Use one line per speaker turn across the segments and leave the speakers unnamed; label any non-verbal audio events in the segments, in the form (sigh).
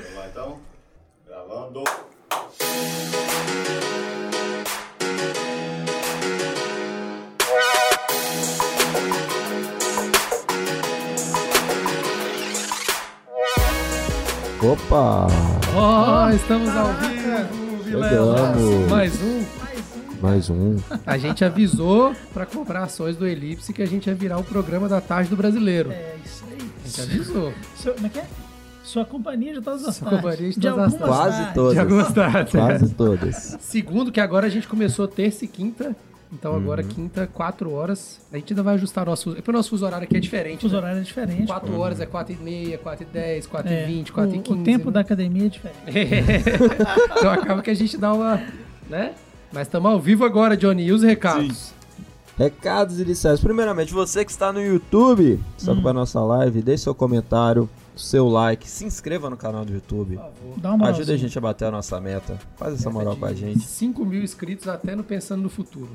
Vamos lá então? Gravando.
Opa!
Ó, estamos ao vivo, Vilela.
Chegamos.
Mais um.
Mais um.
A gente avisou pra comprar ações do Elipse que a gente ia virar o programa da tarde do brasileiro.
É isso aí.
A gente avisou.
Como é que é? Sua companhia de todas as
Sua
tardes.
companhia de
de
todas as
algumas
Quase
tardes.
todas.
Já gostaram?
Quase todas.
Segundo, que agora a gente começou terça e quinta. Então agora quinta, 4 horas. A gente ainda vai ajustar o nosso fuso. É porque o nosso fuso horário aqui é diferente.
Os
né?
horários é diferente.
4 horas é 4 e meia, 4 e 10, 4
É,
e 20, 4 e
o,
15.
o tempo
né?
da academia é diferente. (laughs)
então acaba que a gente dá uma. né? Mas estamos ao vivo agora, Johnny. E os recados?
Recados iniciais. Primeiramente, você que está no YouTube, está
Hum.
com a nossa live, deixe seu comentário, seu like, se inscreva no canal do YouTube.
Por favor.
Dá uma
Ajuda a gente a bater a nossa meta. Faz essa moral com a gente.
5 mil inscritos até no Pensando no Futuro.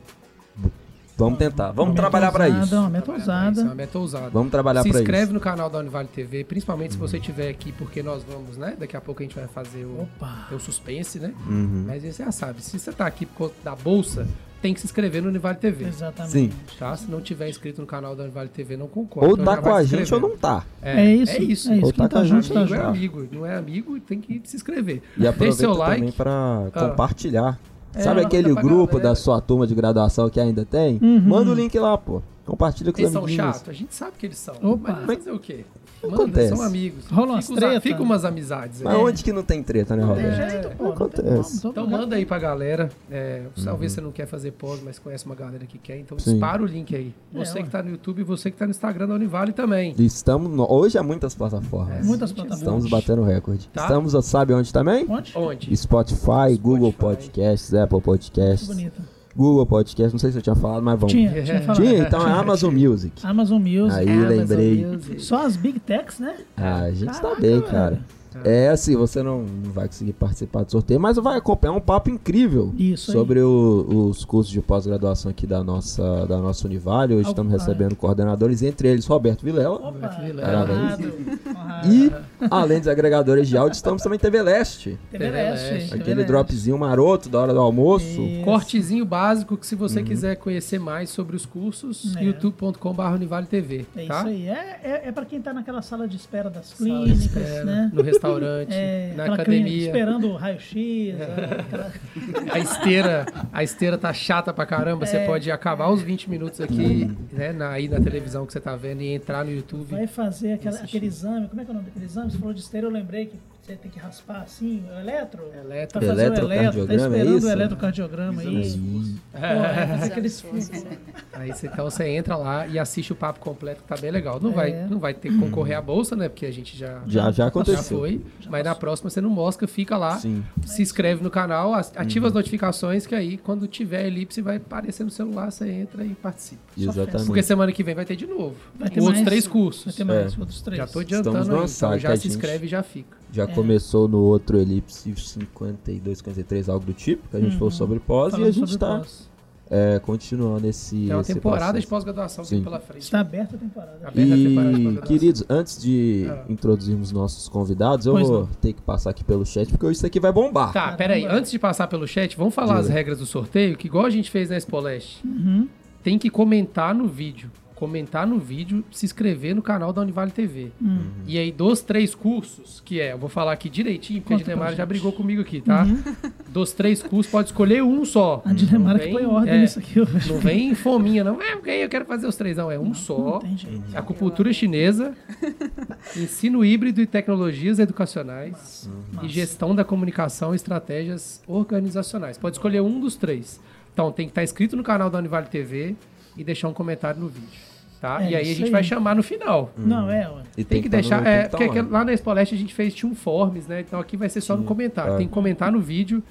Vamos tentar. Vamos
Uma
trabalhar para isso.
Uma meta
É
ousada.
uma meta ousada.
Vamos trabalhar
Se
para
inscreve
isso.
no canal da Univale TV, principalmente se você estiver aqui, porque nós vamos, né? Daqui a pouco a gente vai fazer o, o suspense, né?
Uhum.
Mas você já sabe, se você tá aqui por conta da bolsa, tem que se inscrever no Univale TV.
Exatamente.
Sim.
Tá? Se não tiver inscrito no canal da Univale TV, não concorda.
Ou
Então
tá com a gente ou não tá.
É isso.
É isso.
É isso.
Ou tá
tá
com a gente,
tá
Amigo
junto.
é
já.
amigo, não é amigo, tem que se inscrever.
E aproveita
seu
também
like.
para
Ah.
compartilhar.
É,
Sabe aquele grupo
galera.
da sua turma de graduação que ainda tem?
Uhum.
Manda o link lá, pô. Compartilha com os
Eles são chatos, a gente sabe que eles são.
Opa.
Mas fazer o quê? Manda,
Acontece.
são amigos.
Rola umas treta.
fica umas amizades aí.
Mas onde que não tem treta, né, Roberto?
jeito, pô. não tem
acontece.
Então manda aí pra galera. É, Talvez você não quer fazer pós, mas conhece uma galera que quer. Então
Sim.
dispara o link aí.
É,
Você
ué.
que tá no YouTube e você que tá no Instagram da Univale também.
Estamos no- hoje há muitas plataformas.
Muitas
Estamos
plataformas.
batendo recorde.
Tá.
Estamos, sabe onde também?
Onde?
Onde?
Spotify, Google Podcasts, Apple
Muito
Podcasts,
bonita.
Google Podcasts, não sei se eu tinha falado, mas vamos.
Tinha, tinha falado.
Tinha? Então é Amazon Music.
Amazon Music.
Aí
Amazon
lembrei.
Music.
Só as Big Techs, né?
Ah, a gente tá
Caraca,
bem,
velho.
Cara. É assim, você não não vai conseguir participar do sorteio, mas vai acompanhar um papo incrível
Isso
sobre o- os cursos de pós-graduação aqui da nossa, da nossa Univale. Hoje
Opa.
estamos recebendo coordenadores, entre eles Roberto Vilela.
Opa,
Roberto Vilela.
E, além dos agregadores de áudio, estamos também TV Leste.
TV Leste,
Aquele
Leste.
dropzinho maroto da hora do almoço.
Isso.
Cortezinho básico que se você
Uhum.
quiser conhecer mais sobre os cursos,
É.
youtube.com.br Univale TV.
É
tá?
isso aí. É, é, é pra quem tá naquela sala de espera das clínicas,
espera,
né?
No restaurante,
É,
na academia.
esperando o raio-x. é, aquela-
A esteira, a esteira tá chata pra caramba. Você
É.
pode acabar os 20 minutos aqui, né, na, aí na televisão que você tá vendo e entrar no YouTube.
Vai fazer aquela- aquele exame. Como é que é o nome daquele exame? Você falou de esteira, eu lembrei que você tem que raspar assim, o eletro.
Eletro.
Fazer o eletro, tá
Eletrocardiograma, é
esperando
isso?
o eletrocardiograma aí. Pô, vai fazer aqueles (laughs) fluxos.
Aí você, então você entra lá e assiste o papo completo, que tá bem legal. Não, vai,
É.
não vai ter que concorrer à bolsa, né? Porque a gente já,
Já, já
já
aconteceu.
foi. Mas na próxima você não mosca, fica lá.
Sim.
Se inscreve no canal, ativa
Uhum.
as notificações, que aí quando tiver elipse vai aparecer no celular, você entra e participa.
Exatamente.
Porque semana que vem vai ter de novo.
Vai ter
Outros
mais-
três cursos.
Vai ter mais
É.
outros três.
Já tô adiantando aí, então já se
gente-
inscreve e já fica.
Já
É.
começou no outro Elipse 52, 53, algo do tipo, que a gente falou sobre pós, e
Falando
a gente tá
pós.
é, continuando esse.
Tem uma
esse
temporada de
processo.
pós-graduação
Sim.
aqui pela frente.
Está aberta a temporada.
Aberta a temporada de
E,
pós-graduação.
queridos, antes de
Ah.
introduzirmos nossos convidados, eu
Pois
vou
não.
ter que passar aqui pelo chat, porque isso aqui vai bombar.
Tá,
Caramba.
peraí. Antes de passar pelo chat, vamos falar
Diga.
as regras do sorteio, que igual a gente fez na Expoleste.
Uhum.
Tem que comentar no vídeo. Comentar no vídeo, se inscrever no canal da Univale TV.
Hum.
E aí, dos três cursos, que é, eu vou falar aqui direitinho, porque
Conta
a Dinemara já brigou comigo aqui, tá? Dos três cursos, pode escolher um só.
A Dinemara
Não
que põe
vem-
ordem
é,
nisso aqui hoje.
Não vem fominha, não. É, ok, eu quero fazer os três. Não, é um só.
Não tem jeito.
Acupuntura chinesa, (laughs) ensino híbrido e tecnologias educacionais e gestão da comunicação e estratégias organizacionais. Pode escolher um dos três. Então tem que estar inscrito no canal da Univale TV e deixar um comentário no vídeo. Tá?
É
e aí a gente
aí.
vai chamar no final.
Não, é.
E
Tem que
tá
deixar.
no-
é,
tem que tá
porque
lá.
aqui- lá na Expoleste a gente fez tinha um forms, né? Então aqui vai ser só no comentário.
é.
Tem que comentar no vídeo.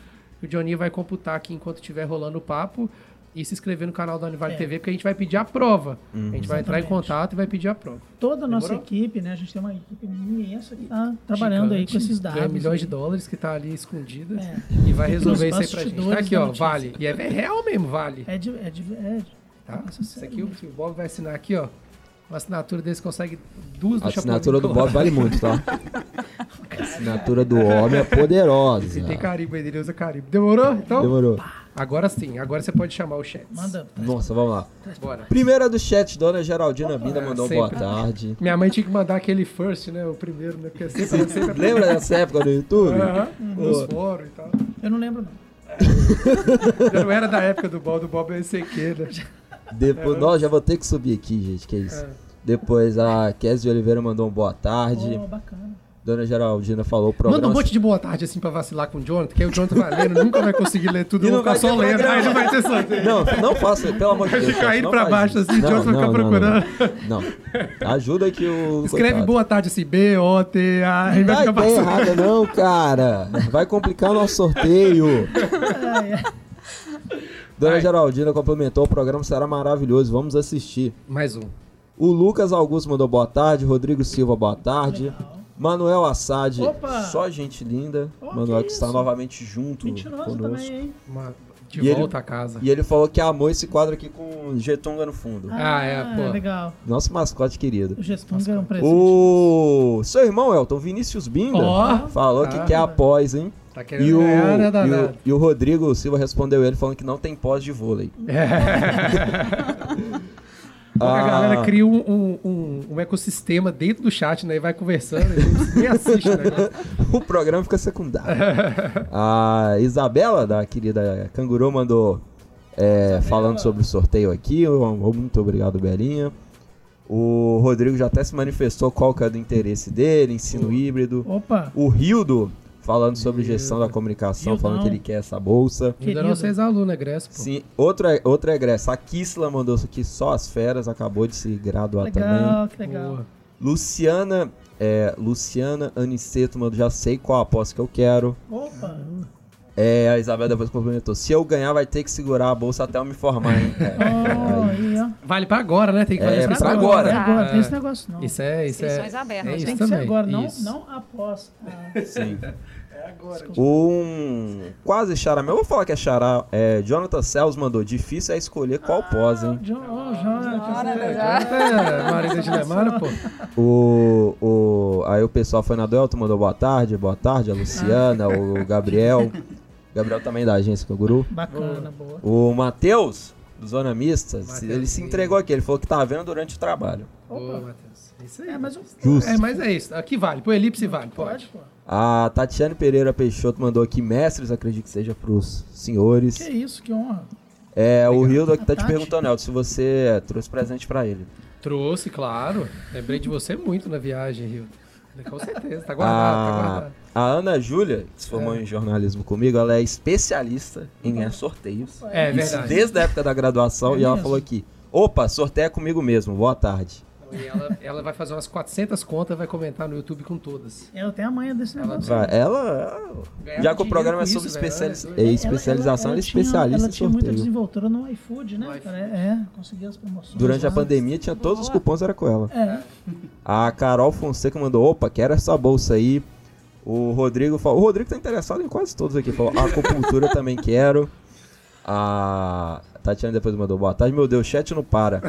O Johnny vai computar aqui enquanto estiver rolando o papo. E se inscrever no canal da Univale
É.
TV, porque a gente vai pedir a prova. A gente vai entrar em
Exatamente.
contato e vai pedir a prova.
Toda a nossa
Demorou?
equipe, né? A gente tem uma equipe imensa que tá trabalhando aí com
Gigante,
esses dados.
Ganha milhões de
aí.
dólares que tá ali escondida
É.
e vai resolver isso aí pra gente. Tá aqui, ó,
notícia.
vale. E é real mesmo, vale.
É de. É de, é de
Tá? Isso aqui o, o Bob vai assinar aqui, ó. Uma assinatura desse consegue duas do
A assinatura do Bob vale muito, tá? (laughs) Assinatura do homem é poderosa.
Se tem carimbo aí, ele usa carimbo. Demorou? Então,
Demorou.
agora sim. Agora você pode chamar o chat.
Manda.
Nossa, vamos lá.
Bora.
Primeira do chat, Dona Geraldina Binda mandou boa
sempre.
tarde.
Minha mãe tinha que mandar aquele first, né? O primeiro, né? Porque sempre, sempre
Lembra dessa época do YouTube?
Aham, nos fóruns e tal.
Eu não lembro, não. (laughs)
Já não era da época do Bob, do Bob é esse
Depois, nossa, já vou ter que subir aqui, gente, que é isso.
É.
Depois a Kézia de Oliveira mandou um boa tarde.
Oh, bacana.
Dona Geraldina falou o programa.
Manda um monte de boa tarde assim pra vacilar com o Jonathan, que aí o Jonathan vai lendo, nunca vai conseguir ler tudo, eu
não
vou ficar
vai
só lendo, aí não vai ter sorteio.
Não, não faça, pelo amor de Deus.
Fica indo
não
pra baixo assim, o Jonathan vai ficar procurando.
Não, não. Ajuda aqui o.
Escreve
coitado.
boa tarde assim, B-O-T-A, aí vai
Não
ficar
errada, não, cara. Vai complicar o nosso sorteio.
Ai, ai.
Dona
Vai.
Geraldina complementou, o programa será maravilhoso, vamos assistir.
Mais um.
O Lucas Augusto mandou boa tarde, Rodrigo Silva, boa tarde.
Legal.
Manuel Assad,
Opa!
só gente linda.
Oh,
Manuel
que
que está
isso?
novamente junto
Mentiroso
conosco.
também, hein?
Uma- de
E ele-
volta a casa.
E ele falou que amou esse quadro aqui com Getunga no fundo.
Ah, é, pô.
Legal.
Nosso mascote querido.
O Gestunga é um presente.
O seu irmão, Elton, Vinícius Binda,
Ó.
falou que
Ah.
quer após, hein?
Tá querendo
E o,
ganhar, né,
e, o, e o Rodrigo Silva respondeu ele falando que não tem pós de vôlei. (laughs)
Bom que a
Ah.
galera cria um, um, um- um ecossistema dentro do chat, né? E vai conversando, nem assiste, né? (laughs)
o programa fica secundário. a Isabela, da querida Canguru, mandou é, falando sobre o sorteio aqui. Muito obrigado, Belinha. O Rodrigo já até se manifestou qual que é do interesse dele, ensino híbrido.
Opa,
O Rildo falando sobre gestão da comunicação, falando que ele quer essa bolsa.
Ainda não
Querido.
vocês alunos, egresso, pô.
Sim, outro, é- outro egresso. A Kisla mandou isso aqui, só as feras, acabou de se graduar também.
legal, que legal.
Luciana, é, Luciana Aniceto mandou, já sei qual a aposta que eu quero.
Opa,
É, a Isabel depois complementou. Se eu ganhar, vai ter que segurar a bolsa até eu me formar, hein? (laughs) É,
oh,
aí.
aí, ó.
Vale pra agora, né? Tem que fazer
É, pra
questão
agora.
É agora,
É.
tem esse negócio não.
Isso é, isso é.
Abertas.
É isso
Tem que ser
também.
agora, não,
Isso.
não após. Ah,
Sim.
É agora.
Um quase xará, meu, eu vou falar que é xará. É, Jonathan Cells mandou. Difícil é escolher qual pós, hein?
Jo, oh, Jonathan.
É, Jonathan é marido de pô.
O, o, aí o pessoal foi na do Elton, mandou boa tarde, boa tarde, a Luciana, o Gabriel. Gabriel também da agência Canguru.
Bacana, boa.
O Matheus, do Zona Mista,
Matheus,
ele se entregou aqui, ele falou que tá vendo durante o trabalho.
Boa, Matheus. Isso aí.
É, mas
Justo.
É, mas é isso. Aqui vale. Pô, elipse vale, pode.
pode, pô.
A Tatiane Pereira Peixoto mandou aqui, mestres, acredito que seja pros senhores.
Que isso, que honra.
É, o Rildo aqui tá te perguntando, Elton, se você trouxe presente pra ele.
Trouxe, claro. Lembrei de você muito na viagem, Rio. Com certeza, tá (laughs) guardado, tá
A,
guardado.
a Ana Júlia, que se formou em jornalismo comigo, ela é especialista em ganhar sorteios.
É
Isso
verdade.
desde a época da graduação,
É
e ela
mesmo?
falou aqui, opa, sorteia comigo mesmo, boa tarde.
E ela, ela vai fazer umas 400 contas e vai comentar no YouTube com todas.
Eu tenho a manha desse
Ela
negócio.
Vai, ela,
Ganhar
já que o programa é
com
sobre
isso, velho,
especializa-
é
é
doido.
especialização, ela, é
tinha-
especialista
ela tinha muita
sorteio.
desenvoltura no iFood, né?
No iFood.
cara? É, conseguia as promoções.
Durante a pandemia tinha todos os cupons, era com ela.
É,
A Carol Fonseca mandou, opa, quero essa bolsa aí. O Rodrigo falou, o Rodrigo tá interessado em quase todos aqui. Falou, a acupuntura também quero. A Tatiana depois mandou, boa tarde, meu Deus, chat não para.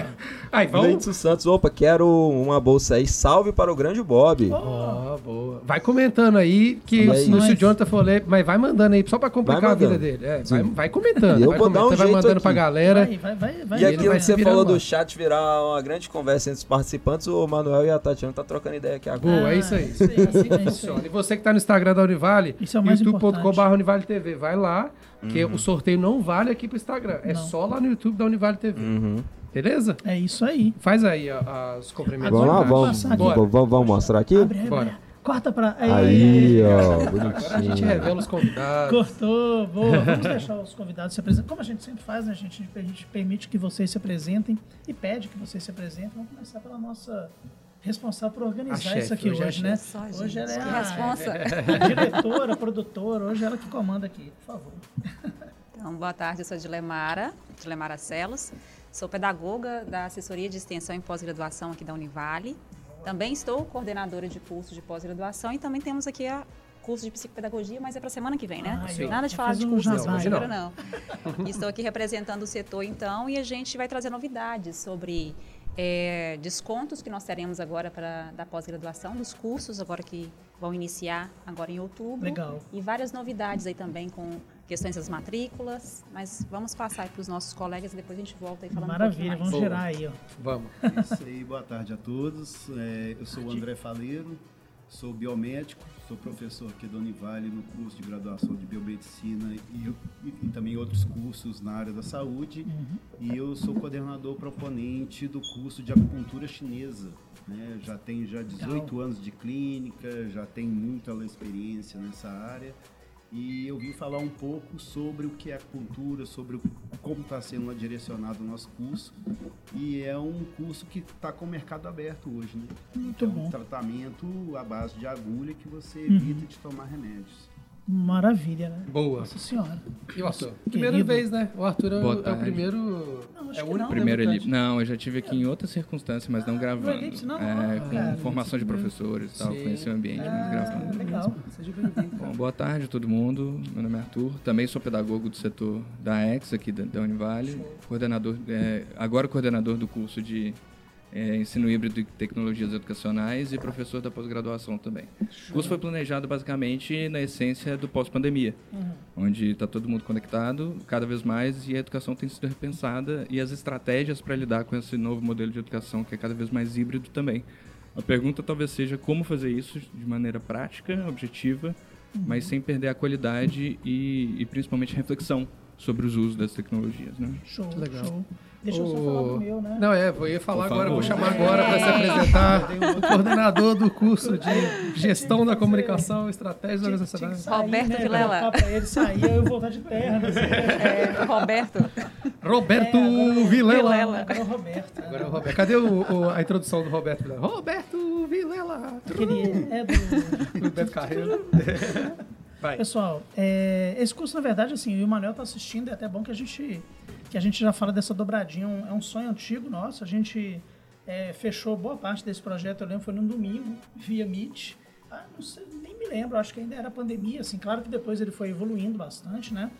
(laughs)
Aí, vamos.
Leidson Santos, opa, quero uma bolsa aí. Salve para o grande Bob.
Ó, boa. Vai comentando aí, que
aí.
se o Jonathan for ler, mas vai mandando aí, só pra complicar a vida dele. É, vai, vai comentando.
Eu
vai
vou dar um
vai
jeito
mandando
aqui.
pra galera.
vai, vai, vai, vai.
E aquilo que você falou do chat virar uma grande conversa entre os participantes, o Manuel e a Tatiana tá trocando ideia aqui agora.
Boa, é isso aí.
Isso aí,
Assim que
é isso aí.
E você que tá no Instagram da Univale,
Isso é o
youtube.com.br Univale TV, vai lá, que
Uhum.
o sorteio não vale aqui pro Instagram. É
Não.
só lá no YouTube da Univale TV.
Uhum.
Beleza?
É isso aí.
Faz aí a- a- os cumprimentos.
Vamos lá, vamos, vamos, vamos, vamos mostrar aqui?
Abre, abre.
Bora.
Corta pra.
Aí, ó,
Agora a gente
bonitinho.
revela os convidados.
Cortou, boa. Vamos deixar os convidados se apresentarem. Como a gente sempre faz, né? A gente, a gente permite que vocês se apresentem e pede que vocês se apresentem. Vamos começar pela nossa responsável por organizar
A
isso aqui
hoje é
hoje, né?
Só,
Hoje ela é a,
responsa.
a (laughs) diretora, a produtora, hoje ela que comanda aqui, por favor.
Então, boa tarde, eu sou Dilemara, Dilemara Celos. Sou pedagoga da assessoria de extensão em pós-graduação aqui da Univale. Também estou coordenadora de curso de pós-graduação e também temos aqui a curso de psicopedagogia, mas é para semana que vem, né?
Ah.
Nada de falar de
um
curso de psicopedagogia, não. E Estou aqui representando o setor, então, e a gente vai trazer novidades sobre eh, descontos que nós teremos agora para da pós-graduação, dos cursos agora que vão iniciar agora em outubro.
Legal.
E várias novidades aí também com questões das matrículas, mas vamos passar aí para os nossos colegas e depois a gente volta aí falando
Maravilha,
um
vamos
mais.
gerar aí, ó.
Vamos.
Isso aí, boa tarde a todos. É, eu sou o André Faleiro, sou biomédico, sou professor aqui da Univale no curso de graduação de biomedicina e, e- também outros cursos na área da saúde. E eu sou coordenador proponente do curso de acupuntura chinesa. né? Já tenho já 18 anos de clínica, já tenho muita experiência nessa área. E eu vim falar um pouco sobre o que é acupuntura, sobre o- como está sendo direcionado o nosso curso. E é um curso que está com o mercado aberto hoje, né?
Muito
é um
bom.
tratamento à base de agulha que você
Uhum.
evita de tomar remédios.
Maravilha, né?
Boa.
Nossa senhora.
E o Arthur? Primeira
Querido.
vez, né? O Arthur é, o- é o primeiro.
Não, acho
é o
que
único
não.
Primeiro ele.
debutante.
Não, eu já tive aqui em outras circunstâncias, mas não gravando.
Elipse, não?
É, com formação de professores e tal,
Sim.
conheci o ambiente, mas
Ah,
gravando.
legal.
Seja bem-vindo.
Bom, boa tarde a todo mundo. Meu nome é Arthur. Também sou pedagogo do setor da EX aqui da, da Univale. Coordenador, é, agora coordenador do curso de é, ensino híbrido e tecnologias educacionais e professor da pós-graduação também. O curso foi planejado basicamente na essência do pós-pandemia, onde está todo mundo conectado cada vez mais e a educação tem sido repensada e as estratégias para lidar com esse novo modelo de educação que é cada vez mais híbrido também. A pergunta talvez seja como fazer isso de maneira prática, objetiva, mas sem perder a qualidade e, e principalmente reflexão sobre os usos das tecnologias. Né?
Show,
Legal.
show. Deixa eu só falar do meu, né?
Não, é, vou ia falar agora, vou chamar agora para se apresentar o coordenador do curso de Gestão da Comunicação,
que
Organizacionais.
sair,
Roberto
né,
Vilela.
Pra ele sair, eu vou voltar de terra. Né?
É, Roberto,
Roberto
É, agora-
Vilela.
Vilela.
Agora é o Roberto.
Agora é o Roberto. Cadê o- o- a introdução do Roberto Vilela? Roberto Vilela.
Aquele é do...
Beto Carreiro. Vai.
Pessoal, é, esse curso, na verdade, assim, o Emanuel está assistindo, é até bom que a gente, que a gente já fala dessa dobradinha, um- é um sonho antigo nosso, a gente é, fechou boa parte desse projeto, eu lembro, foi num domingo, via Meet, ah, não sei, nem me lembro, acho que ainda era pandemia, assim, claro que depois ele foi evoluindo bastante, né,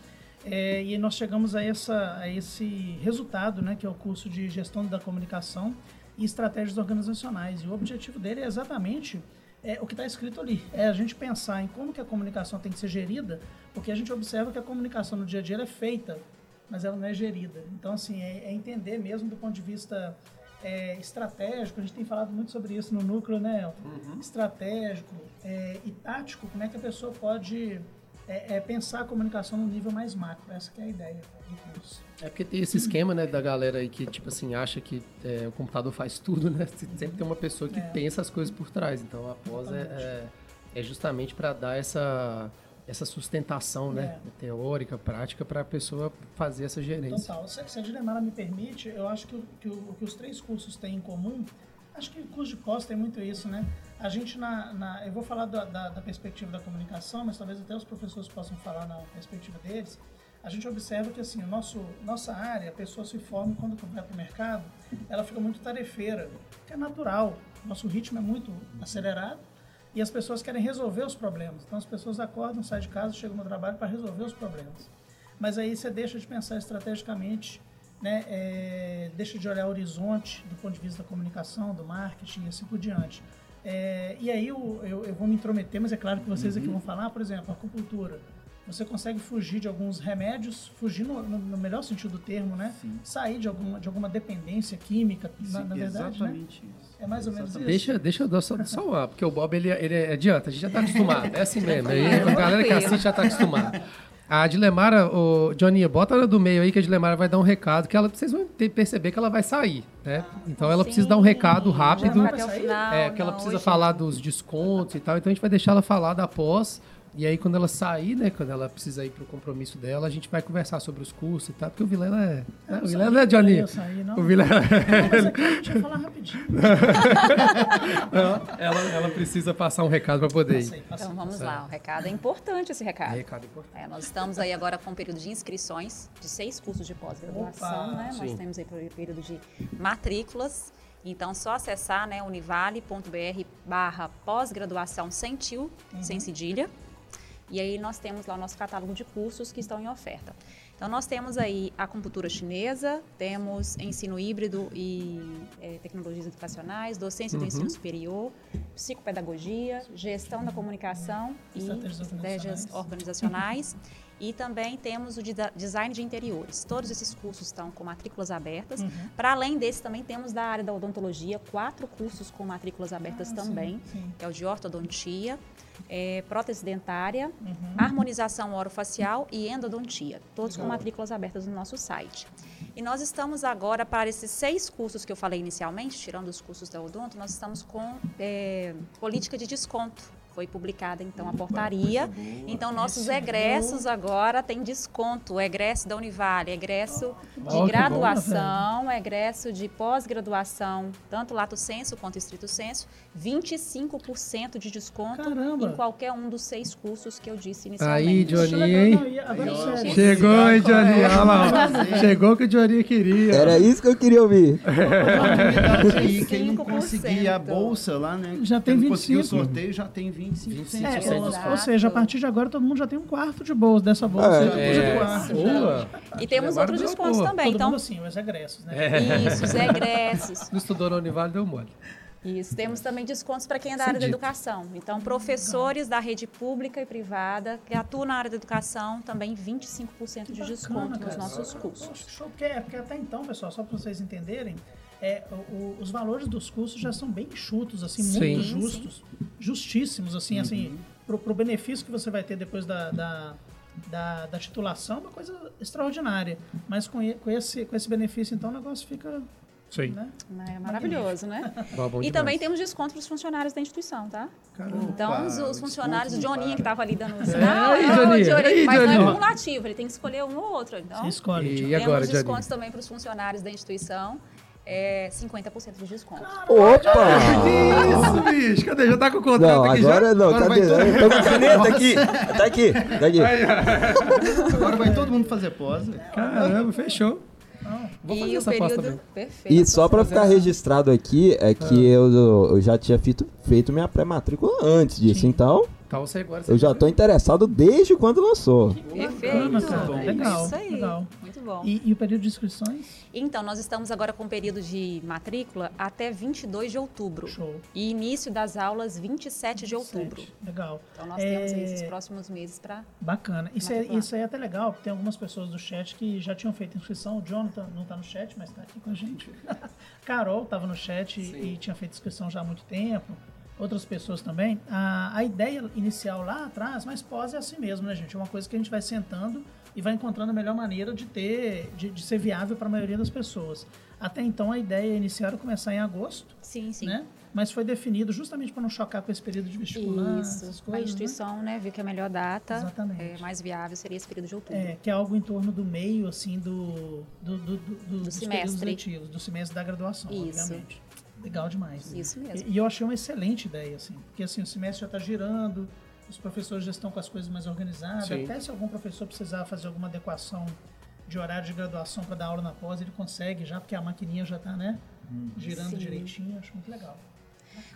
É, e nós chegamos a, essa, a esse resultado, né, que é o curso de Gestão da Comunicação e Estratégias Organizacionais, e o objetivo dele é exatamente é o que está escrito ali. É a gente pensar em como que a comunicação tem que ser gerida, porque a gente observa que a comunicação no dia a dia é feita, mas ela não é gerida. Então, assim, é, é entender mesmo do ponto de vista é, estratégico, a gente tem falado muito sobre isso no núcleo, né, Elton? Estratégico é, e tático, como é que a pessoa pode é, é, pensar a comunicação no nível mais macro. Essa que é a ideia do curso.
É porque tem esse esquema, né, da galera aí que, tipo assim, acha que é, o computador faz tudo, né? Sempre tem uma pessoa que
É.
pensa as coisas por trás. Então a pós é, é, é justamente para dar essa, essa sustentação, né? Teórica, prática, para a pessoa fazer essa gerência.
Total. Se, se a Dilemara me permite, eu acho que, o, que, o, que os três cursos têm em comum, acho que o curso de pós tem muito isso, né? A gente, na, na- eu vou falar da, da, da perspectiva da comunicação, mas talvez até os professores possam falar na perspectiva deles. A gente observa que, assim, nosso, nossa área, a pessoa se forma quando para o mercado, ela fica muito tarefeira, que é natural. Nosso ritmo é muito acelerado e as pessoas querem resolver os problemas. Então, as pessoas acordam, saem de casa, chegam no trabalho para resolver os problemas mas aí você deixa de pensar estrategicamente, né? é, deixa de olhar o horizonte do ponto de vista da comunicação, do marketing e assim por diante. É, e aí eu, eu, eu vou me intrometer, mas é claro que vocês aqui vão falar, por exemplo, a acupuntura. Você consegue fugir de alguns remédios, fugir no, no- no melhor sentido do termo, né?
Sim.
Sair de alguma, de alguma dependência química, na,
Sim,
na verdade, né?
exatamente isso.
É mais ou menos isso.
Deixa, deixa eu dar só, porque o Bob ele, ele adianta, a gente já tá acostumado. É assim mesmo. (laughs) A galera que assiste já tá acostumada. A Dilemara, o Johnny, bota ela do meio aí que a Dilemara vai dar um recado, que ela, vocês vão ter- perceber que ela vai sair, né? Então ela precisa dar um recado rápido.
Final.
É, porque ela precisa falar dos descontos e tal, então a gente vai deixar ela falar da pós. E aí, quando ela sair, né, quando ela precisa ir pro compromisso dela, a gente vai conversar sobre os cursos e tal, porque o Vilela é. né, o Vilela não é Johnny.
Eu saí, não.
O Vilela.
Mas aqui a gente vai falar rapidinho.
ela, ela precisa passar um recado para poder ir.
Então vamos lá, o recado é importante esse recado.
Recado importante.
É, nós estamos aí agora com um período de inscrições de seis cursos de pós-graduação, né? Nós
sim.
temos aí o período de matrículas. Então, só acessar né, univale.br barra pós-graduação sem tio, sem cedilha. E aí nós temos lá o nosso catálogo de cursos que estão em oferta. Então, nós temos aí acupuntura chinesa, temos ensino híbrido e eh, tecnologias educacionais, docência do ensino superior, psicopedagogia, gestão da comunicação e
estratégias
organizacionais. E também temos o de design de interiores. Todos esses cursos estão com matrículas abertas.
Uhum.
Para além desse, também temos da área da odontologia, quatro cursos com matrículas abertas
Ah, sim,
também,
sim.
que é o de ortodontia, eh, prótese dentária,
Uhum.
harmonização orofacial e endodontia, todos com matrículas abertas no nosso site. E nós estamos agora, para esses seis cursos que eu falei inicialmente, tirando os cursos da Odonto, nós estamos com eh, política de desconto. Foi publicada, então, a portaria. Então, nossos egressos agora têm desconto. O egresso da Univale, egresso de
Ó, que bom,
graduação, egresso de pós-graduação, tanto lato senso quanto estrito senso, 25% de desconto
Caramba.
em qualquer um dos seis cursos que eu disse inicialmente.
Aí,
é
Johnny, hein? Chegou, hein, Johnny? Olha lá. Chegou o que o Johnny queria.
Era isso que eu queria ouvir. (laughs)
Aí, quem não
25%.
conseguir a bolsa lá, né?
Já tem
quem não conseguiu o
25.
sorteio, já tem 25%.
É, ou, ou seja, a partir de agora todo mundo já tem um quarto de bolsa dessa bolsa.
É.
um
É,
quarto,
boa.
E temos
Levaram
outros descontos
boa.
também.
Todo
Então,
mundo assim, os egressos, né?
isso, os egressos. (laughs)
Não estudou na Univale, deu mole.
Isso, temos também descontos para quem é da área da educação. Então, professores da rede pública e privada que atuam na área da educação, também 25% de desconto nos nossos cursos.
show, porque, é, porque até então, pessoal, só para vocês entenderem, é, o- o- os valores dos cursos já são bem enxutos, assim,
Sim.
muito
Sim,
justos, justíssimos, assim, assim, pro, pro benefício que você vai ter depois da, da, da, da titulação, é uma coisa extraordinária. Mas com, e- com, esse, com esse benefício, então, o negócio fica,
Sim.
né?
É maravilhoso, né?
Bom, bom
E também temos desconto para os funcionários da instituição, tá? Então,
Opa,
os, os funcionários, o Joninho que estava ali dando os
É,
Johnny,
aí,
mas não é cumulativo, ele tem que escolher um ou outro. Então,
Você escolhe.
E
tipo,
agora,
temos descontos também para os funcionários da instituição, é 50% de desconto.
Opa!
Isso, bicho. Cadê? Já tá com o contrato
Não,
aqui
agora não,
Agora
cadê? tô com a caneta aqui. Tá aqui, tá aqui.
Agora vai todo mundo fazer
já? Caramba, fechou. Vou fazer
e o
essa
período
também.
perfeito.
E só pra ficar registrado aqui, é que eu, eu já tinha feito, feito minha pré-matrícula antes disso, então
Então você agora... você
eu já tô interessado desde quando lançou.
Perfeito.
Bacana, cara. Legal,
Isso aí.
legal.
Muito bom.
E, e o período de inscrições?
Então, nós estamos agora com o período de matrícula até 22 de outubro.
Show.
E início das aulas 27 de outubro.
Legal.
Então, nós
É,
temos aí esses próximos meses para...
Bacana. Isso, é, isso aí é até legal, porque tem algumas pessoas do chat que já tinham feito inscrição. O Jonathan não tá no chat, mas tá aqui com a gente. (laughs) Carol tava no chat e, e tinha feito inscrição já há muito tempo. Outras pessoas também. A, a ideia inicial lá atrás, mas pós é assim mesmo, né, gente? É uma coisa que a gente vai sentando e vai encontrando a melhor maneira de ter, de, de ser viável para a maioria das pessoas. Até então a ideia inicial era começar em agosto,
Sim, sim.
né? Mas foi definido justamente para não chocar com esse período de vestibular, essas
Isso.
coisas.
a
né?
instituição, né, viu que a melhor data
Exatamente.
é, mais viável seria esse período de outubro.
É, que é algo em torno do meio, assim, do, do, do, do- do- dos
semestre.
letivos, do semestre da graduação,
Isso.
obviamente. Legal demais.
Isso mesmo.
E, e eu achei uma excelente ideia, assim, porque assim, o semestre já está girando, os professores já estão com as coisas mais organizadas,
Sim.
até se algum professor precisar fazer alguma adequação de horário de graduação para dar aula na pós, ele consegue já, porque a maquininha já está, né, girando
Sim.
direitinho, acho muito legal.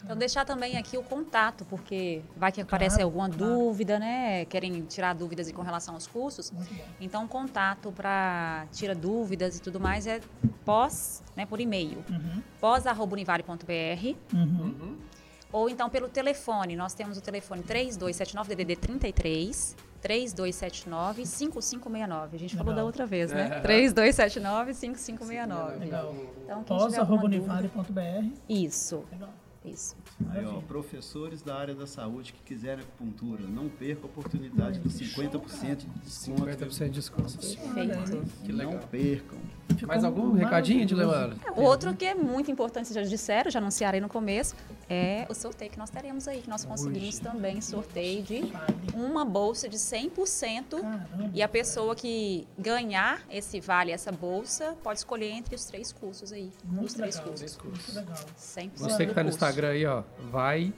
Então, deixar também aqui o contato, porque vai que aparece
Claro,
alguma
claro.
dúvida, né? Querem tirar dúvidas com relação aos cursos. Então, o contato para tirar dúvidas e tudo mais é pós, né, por e-mail,
Uhum,
pós.univale.br
uhum.
ou então pelo telefone. Nós temos o telefone 3279-DDD 33, 3279-5569. A gente falou da outra vez, né?
É.
3279-5569.
Legal.
Então,
pós.univale.br.
Isso,
Legal.
Isso.
Aí, ó, professores da área da saúde que quiserem acupuntura, não perca a oportunidade dos 50% de desconto.
50% de desconto.
Perfeito.
Não percam.
Ficou
Mais algum recadinho de
maravilhoso.
Lemara?
O outro que é muito importante, vocês já disseram, já anunciarei no começo, é o sorteio que nós teremos aí, que nós conseguimos também sorteio de uma bolsa de 100%.
Caramba.
E a pessoa que ganhar esse vale, essa bolsa, pode escolher entre os três cursos aí.
Muito
os três
legal.
cursos.
Muito legal.
100%
Você que tá no
curso.
Instagram aí, ó, vai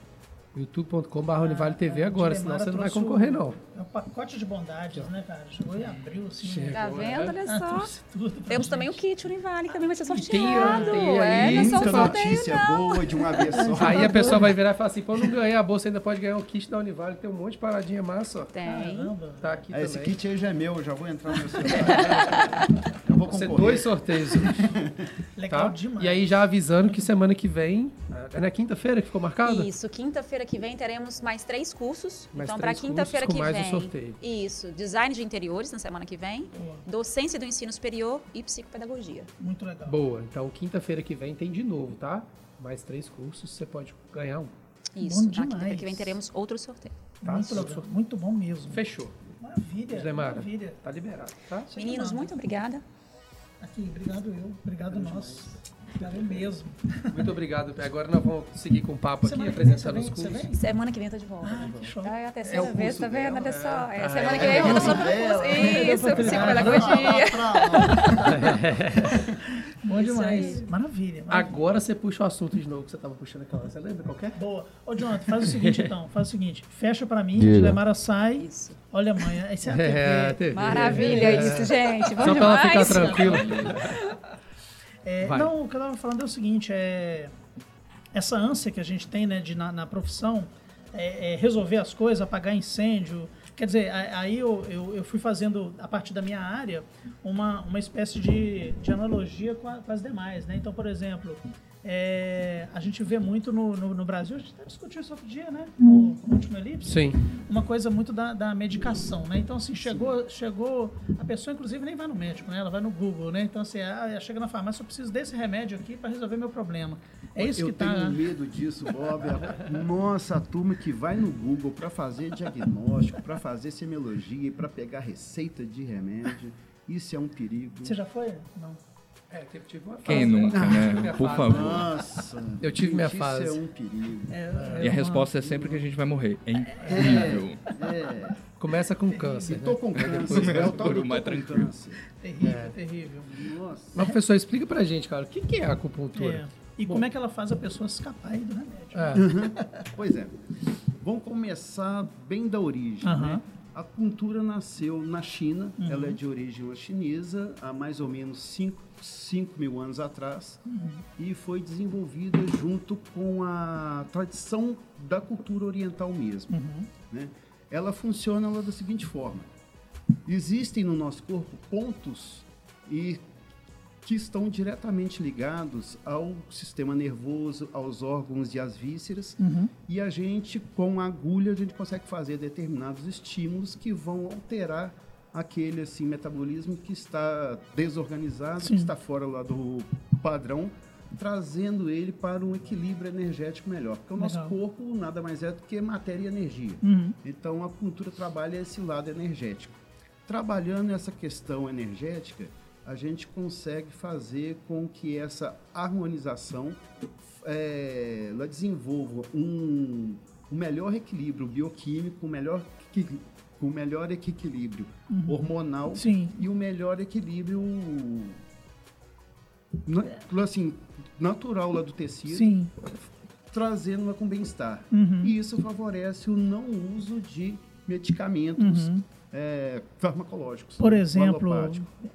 youtube.com.br Univale TV agora, senão você não vai concorrer, não.
É um pacote de bondades, né, cara? Chegou e abriu, assim.
Chegou.
né?
Tá vendo? Olha
Ah,
só.
pra
Temos também o kit Univale, que também vai ser
tem,
sorteado.
tem
é,
aí
não é só
notícia
não.
boa de uma vez só. (laughs)
Aí a pessoa vai virar e falar assim, pô, eu não ganhei a bolsa, ainda pode ganhar o kit da Univale, tem um monte de paradinha massa, ó.
Tem.
Caramba.
Tá aqui
Ah, esse kit aí já é meu, já vou entrar no meu (laughs) celular. eu vou
Vão ser
concorrer.
dois sorteios hoje, (laughs)
Legal
tá?
demais.
E aí já avisando que semana que vem, é na quinta-feira que ficou marcado?
Isso, quinta-feira que vem teremos mais três cursos.
Mais
então, para quinta-feira que
com mais um
vem.
sorteio.
Isso, design de interiores na semana que vem,
Boa.
docência do ensino superior e psicopedagogia.
Muito legal.
Boa, então quinta-feira que vem tem de novo, tá? Mais três cursos, você pode ganhar um.
Isso,
Bom
na quinta-feira
demais.
que vem teremos outro sorteio.
Tá?
Muito legal. Muito bom mesmo.
Fechou.
Maravilha.
Demara.
Maravilha.
Tá liberado, tá?
Meninos, muito obrigada.
Aqui, obrigado eu. Obrigado nós. Eu mesmo.
Muito obrigado. Agora nós vamos seguir com o papo aqui,
Semana você
apresentando os cursos.
vem?
Semana que vem eu tô de volta.
Ah, que show.
Ah, é a
É
terceira
o
vez, tá vendo?
dela,
Olha só. É,
Ah,
semana
é.
que vem eu
É o
tô
curso
curso. Isso, psicopedagogia.
Bom
Isso
demais.
aí.
Maravilha. maravilha.
Agora você puxa o assunto de novo que você tava puxando aquela hora. Você lembra qual que é?
Boa. Ô, Jonathan, faz o seguinte então. (laughs) Faz o seguinte. Fecha pra mim. Dilemara sai.
Isso.
Olha, mãe. Esse é a TV.
É, a TV.
Maravilha isso, gente. Bom
Só pra ela ficar
demais.
tranquila. (laughs)
É, não, o que eu estava falando é o seguinte, é essa ânsia que a gente tem né, de, na, na profissão é, é resolver as coisas, apagar incêndio. Quer dizer, aí eu, eu, eu fui fazendo, a partir da minha área, uma, uma espécie de, de analogia com, a- com as demais. Né? Então, por exemplo, é, a gente vê muito no, no, no Brasil, a gente até discutiu isso outro dia, né? No, no último elipse
Sim.
uma coisa muito da, da medicação, né? Então, assim, chegou, chegou, a pessoa, inclusive, nem vai no médico, né? Ela vai no Google, né? Então, assim, ah, chega na farmácia, eu preciso desse remédio aqui para resolver meu problema. É isso
eu
que tá...
tenho medo disso, Bob. (laughs) Nossa, a turma que vai no Google para fazer diagnóstico, para fazer semiologia e para pegar receita de remédio, isso é um perigo.
Você já foi? Não.
É, teve, tive uma fase,
Quem
né?
nunca, né? Por
fase.
favor.
Nossa,
Eu tive minha
Isso
fase.
é um perigo.
É,
E a resposta é sempre que a gente vai morrer. É incrível.
É,
Começa com câncer.
e tô
Né?
com câncer.
depois
É o tal do com
tranquilo.
câncer.
terrível, terrível.
Nossa.
Mas, professor, explica pra gente, cara, o que que é a acupuntura?
É. E como é que ela faz a pessoa escapar aí do remédio?
É. (laughs)
Pois é. Vamos começar bem da origem.
Aham.
Né? A acupuntura nasceu na China, ela é de origem chinesa, há mais ou menos 5 mil anos atrás, e foi desenvolvida junto com a tradição da cultura oriental mesmo.
Uhum.
né? Ela funciona lá da seguinte forma: existem no nosso corpo pontos e que estão diretamente ligados ao sistema nervoso, aos órgãos e às vísceras,
Uhum.
e a gente com a agulha a gente consegue fazer determinados estímulos que vão alterar aquele assim metabolismo que está desorganizado,
Sim.
que está fora lá do padrão, trazendo ele para um equilíbrio energético melhor. Porque o nosso
Legal.
corpo nada mais é do que matéria e energia.
Uhum.
Então a acupuntura trabalha esse lado energético. Trabalhando essa questão energética, a gente consegue fazer com que essa harmonização eh, ela desenvolva um, um melhor equilíbrio bioquímico, um melhor, um melhor equilíbrio hormonal
Sim.
e um melhor equilíbrio assim, natural lá do tecido
Sim.
trazendo-a com bem-estar.
Uhum.
E isso favorece o não uso de medicamentos
Uhum.
É, farmacológicos.
Por exemplo,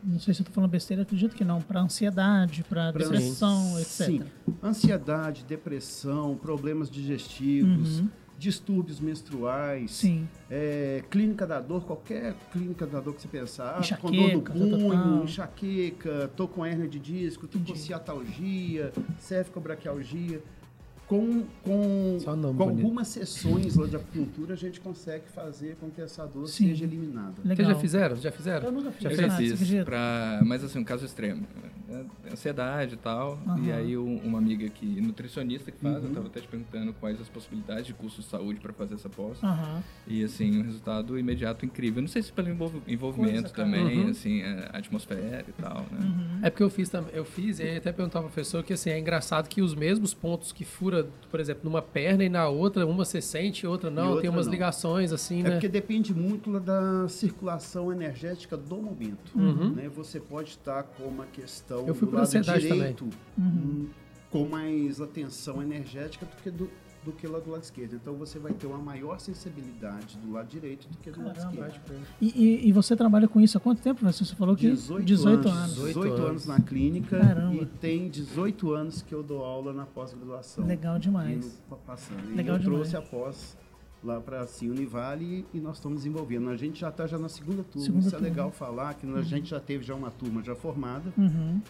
não sei se eu tô falando besteira, acredito que não, para ansiedade, para depressão, etc.
Sim, ansiedade, depressão, problemas digestivos, distúrbios menstruais,
Sim.
é, clínica da dor, qualquer clínica da dor que você pensar, ah, tô com dor no
Enxaqueca, tal, tal,
punho, enxaqueca, tô com hernia de disco, tô com ciatalgia, cervicobraquialgia. Com, com,
nome
com algumas sessões lá de acupuntura, a gente consegue fazer com que essa dor
Sim.
seja eliminada.
Vocês
Legal.
já fizeram? Já fizeram?
Eu nunca fiz.
Já
Eu já
Ah,
fiz, pra, mas assim, um caso extremo. É, Ansiedade e tal. E
Aham.
aí um- uma amiga que, nutricionista que faz,
Uhum.
eu tava até te perguntando quais as possibilidades de custo de saúde para fazer essa pós.
Aham.
E assim, um resultado imediato incrível. Não sei se pelo envolv- envolvimento
Coisa,
também,
Uhum.
assim, a atmosfera e tal, né?
Uhum.
É porque eu fiz também, eu fiz, e aí até perguntar ao professor que assim, é engraçado que os mesmos pontos que fura, por exemplo, numa perna e na outra, uma você sente, outra não,
outra
tem umas
não.
ligações assim,
É
né?
porque depende muito da circulação energética do momento.
Uhum.
né? Você pode estar com uma questão
Eu fui
do lado direito
Uhum.
hum, com mais atenção energética do que do do que lá do lado esquerdo. Então você vai ter uma maior sensibilidade do lado direito do que do lado
Caramba.
esquerdo.
E, e- e você trabalha com isso há quanto tempo? Você Você falou que
18, anos.
18
18 anos. na clínica
Caramba.
e tem 18 anos que eu dou aula na pós-graduação.
Legal demais.
Passando.
Legal
e eu
demais.
trouxe a pós lá para a Univale e nós estamos desenvolvendo. A gente já está já na segunda turma.
Segunda
Isso
turma.
é legal falar que a gente já teve já uma turma já formada.
Uhum.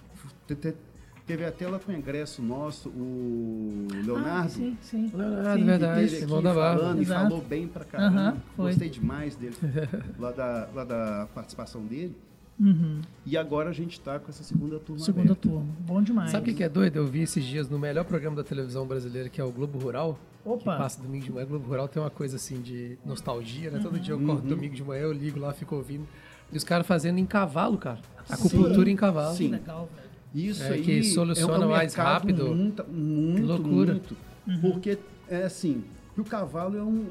Te- te- Teve até lá com o ingresso nosso, o Leonardo.
Ah, sim, sim.
Leonardo,
Sim.
verdade.
Teve
Irmão
aqui
Barra.
falando e
Exato.
falou bem pra caramba. Gostei demais dele, (laughs) lá da, lá da participação dele.
Uhum.
E agora a gente está com essa segunda turma
Segunda
aberta.
turma. Bom demais.
Sabe o que, que é doido? Eu vi esses dias no melhor programa da televisão brasileira, que é o Globo Rural. Que
Opa!
passa domingo de manhã. Globo Rural tem uma coisa assim de nostalgia, né? Todo dia eu
Uhum.
corto domingo de manhã, eu ligo lá, fico ouvindo. E os caras fazendo em cavalo, cara. Acupuntura em cavalo.
Sim.
Legal, velho.
Isso
É,
aí
que soluciona
é um
mais rápido.
Muito, muito,
Loucura.
muito. Porque, é assim, que o cavalo é um,